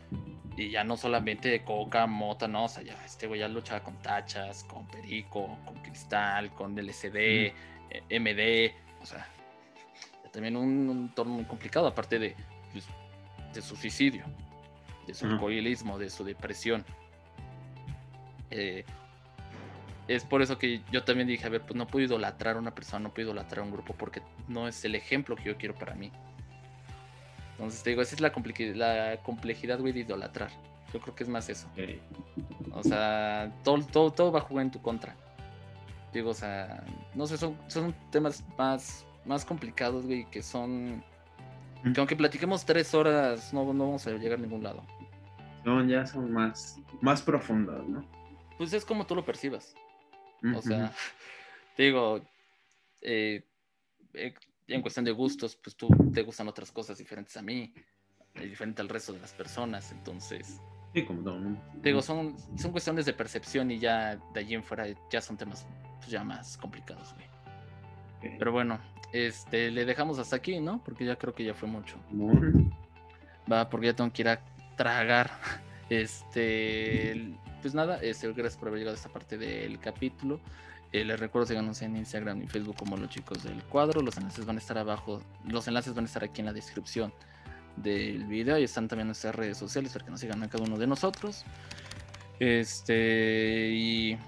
y ya no solamente de coca, mota, no, o sea, ya este güey ya luchaba con tachas, con perico, con cristal, con LSD, eh, MD, o sea, también un, entorno muy complicado, aparte de, pues, de su suicidio, de su alcoholismo, de su depresión. Eh, es por eso que yo también dije, a ver, pues no puedo idolatrar a una persona, no puedo idolatrar a un grupo porque no es el ejemplo que yo quiero para mí. Entonces te digo, esa es la, la complejidad, güey, de idolatrar. Yo creo que es más eso. O sea, todo, todo, todo va a jugar en tu contra. Digo, o sea, no sé, son, son temas más, más complicados, güey, que son... Que aunque platiquemos tres horas, no, no vamos a llegar a ningún lado. No, ya son más, más profundos, ¿no? Pues es como tú lo percibas. O sea, te digo, eh, eh, en cuestión de gustos, pues tú te gustan otras cosas diferentes a mí, eh, diferente al resto de las personas, entonces... Sí, como no, digo, son, son cuestiones de percepción y ya de allí en fuera ya son temas pues, ya más complicados, güey. Pero bueno, este, le dejamos hasta aquí, ¿no? Porque ya creo que ya fue mucho. Va, porque ya tengo que ir a tragar. *laughs* Este, pues nada, este, gracias por haber llegado a esta parte del capítulo. Eh, les recuerdo síganos en Instagram y Facebook como los chicos del cuadro. Los enlaces van a estar abajo. Los enlaces van a estar aquí en la descripción del video y están también nuestras redes sociales para que nos sigan a cada uno de nosotros. Este y.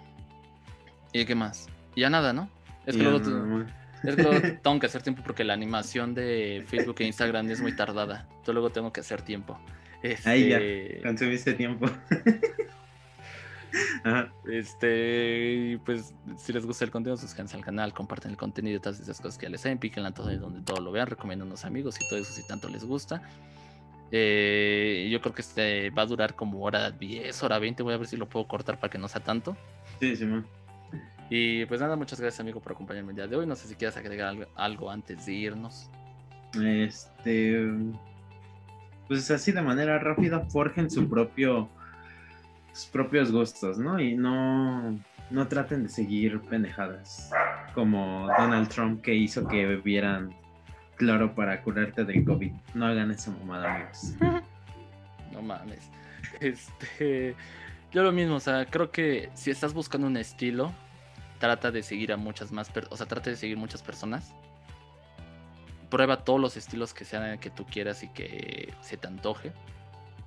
¿Y qué más? Ya nada, ¿no? Es que, luego, tengo que hacer tiempo porque la animación de Facebook e Instagram es muy tardada. Yo luego tengo que hacer tiempo. Ahí ya, este, consumiste tiempo. *laughs* Este, pues si les gusta el contenido, suscríbanse al canal, comparten el contenido, todas esas cosas que ya les saben, píquenla todo donde todo lo vean, recomienden a unos amigos y todo eso si tanto les gusta. Eh, yo creo que este va a durar como hora 10, hora 20, voy a ver si lo puedo cortar para que no sea tanto. Sí, sí, Y pues nada, muchas gracias amigo por acompañarme el día de hoy. No sé si quieres agregar algo, algo antes de irnos. Este, pues así de manera rápida, forjen su propio sus propios gustos, ¿no? Y no, no traten de seguir pendejadas como Donald Trump que hizo que bebieran cloro para curarte del COVID. No hagan esa mamada, amigos. *laughs* No mames. Este, yo lo mismo, o sea, creo que si estás buscando un estilo, trata de seguir a muchas más, o sea, trata de seguir muchas personas. Prueba todos los estilos que sean que tú quieras y que se te antoje.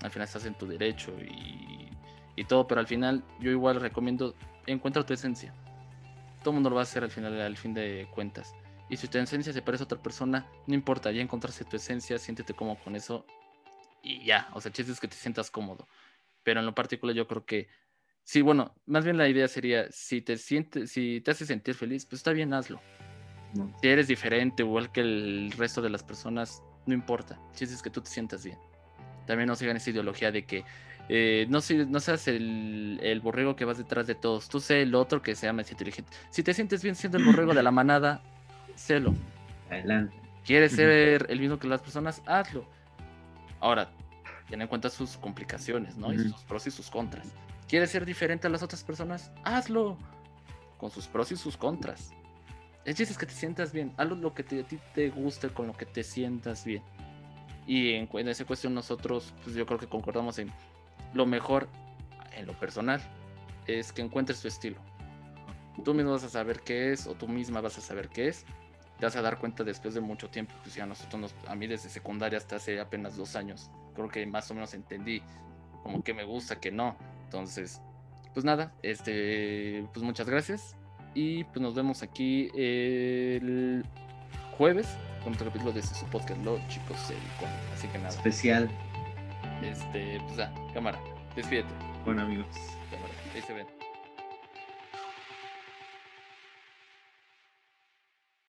Al final estás en tu derecho y y todo, pero al final yo igual recomiendo, encuentra tu esencia. Todo el mundo lo va a hacer al final, al fin de cuentas. Y si tu esencia se parece a otra persona, no importa, ya encontraste tu esencia, siéntete cómodo con eso y ya. O sea, chiste es que te sientas cómodo. Pero en lo particular yo creo que, sí, bueno, más bien la idea sería, si te sientes, si te hace sentir feliz, pues está bien, hazlo. Si eres diferente, igual que el resto de las personas, no importa. Chiste es que tú te sientas bien. También no sigan esa ideología de que eh, no, no seas el, el, borrego que vas detrás de todos, tú sé el otro que sea más inteligente. Si te sientes bien siendo el borrego de la manada, sélo. Adelante. ¿Quieres ser el mismo que las personas? Hazlo. Ahora, ten en cuenta sus complicaciones, ¿no? Y sus pros y sus contras. ¿Quieres ser diferente a las otras personas? Hazlo. Con sus pros y sus contras. El chiste es que te sientas bien. Hazlo lo que a ti te guste, con lo que te sientas bien. Y en, en esa cuestión nosotros, pues yo creo que concordamos en lo mejor en lo personal es que encuentres tu estilo. Tú mismo vas a saber qué es o tú misma vas a saber qué es. Te vas a dar cuenta después de mucho tiempo. Pues ya nosotros, a mí desde secundaria hasta hace apenas dos años, creo que más o menos entendí como que me gusta, que no. Entonces, pues nada, este, pues muchas gracias y pues nos vemos aquí el jueves con otro capítulo de su podcast, Lo Chicos Así que nada. Especial. Este, pues ya, cámara, despídete. Bueno, amigos. Cámara, ahí se ven.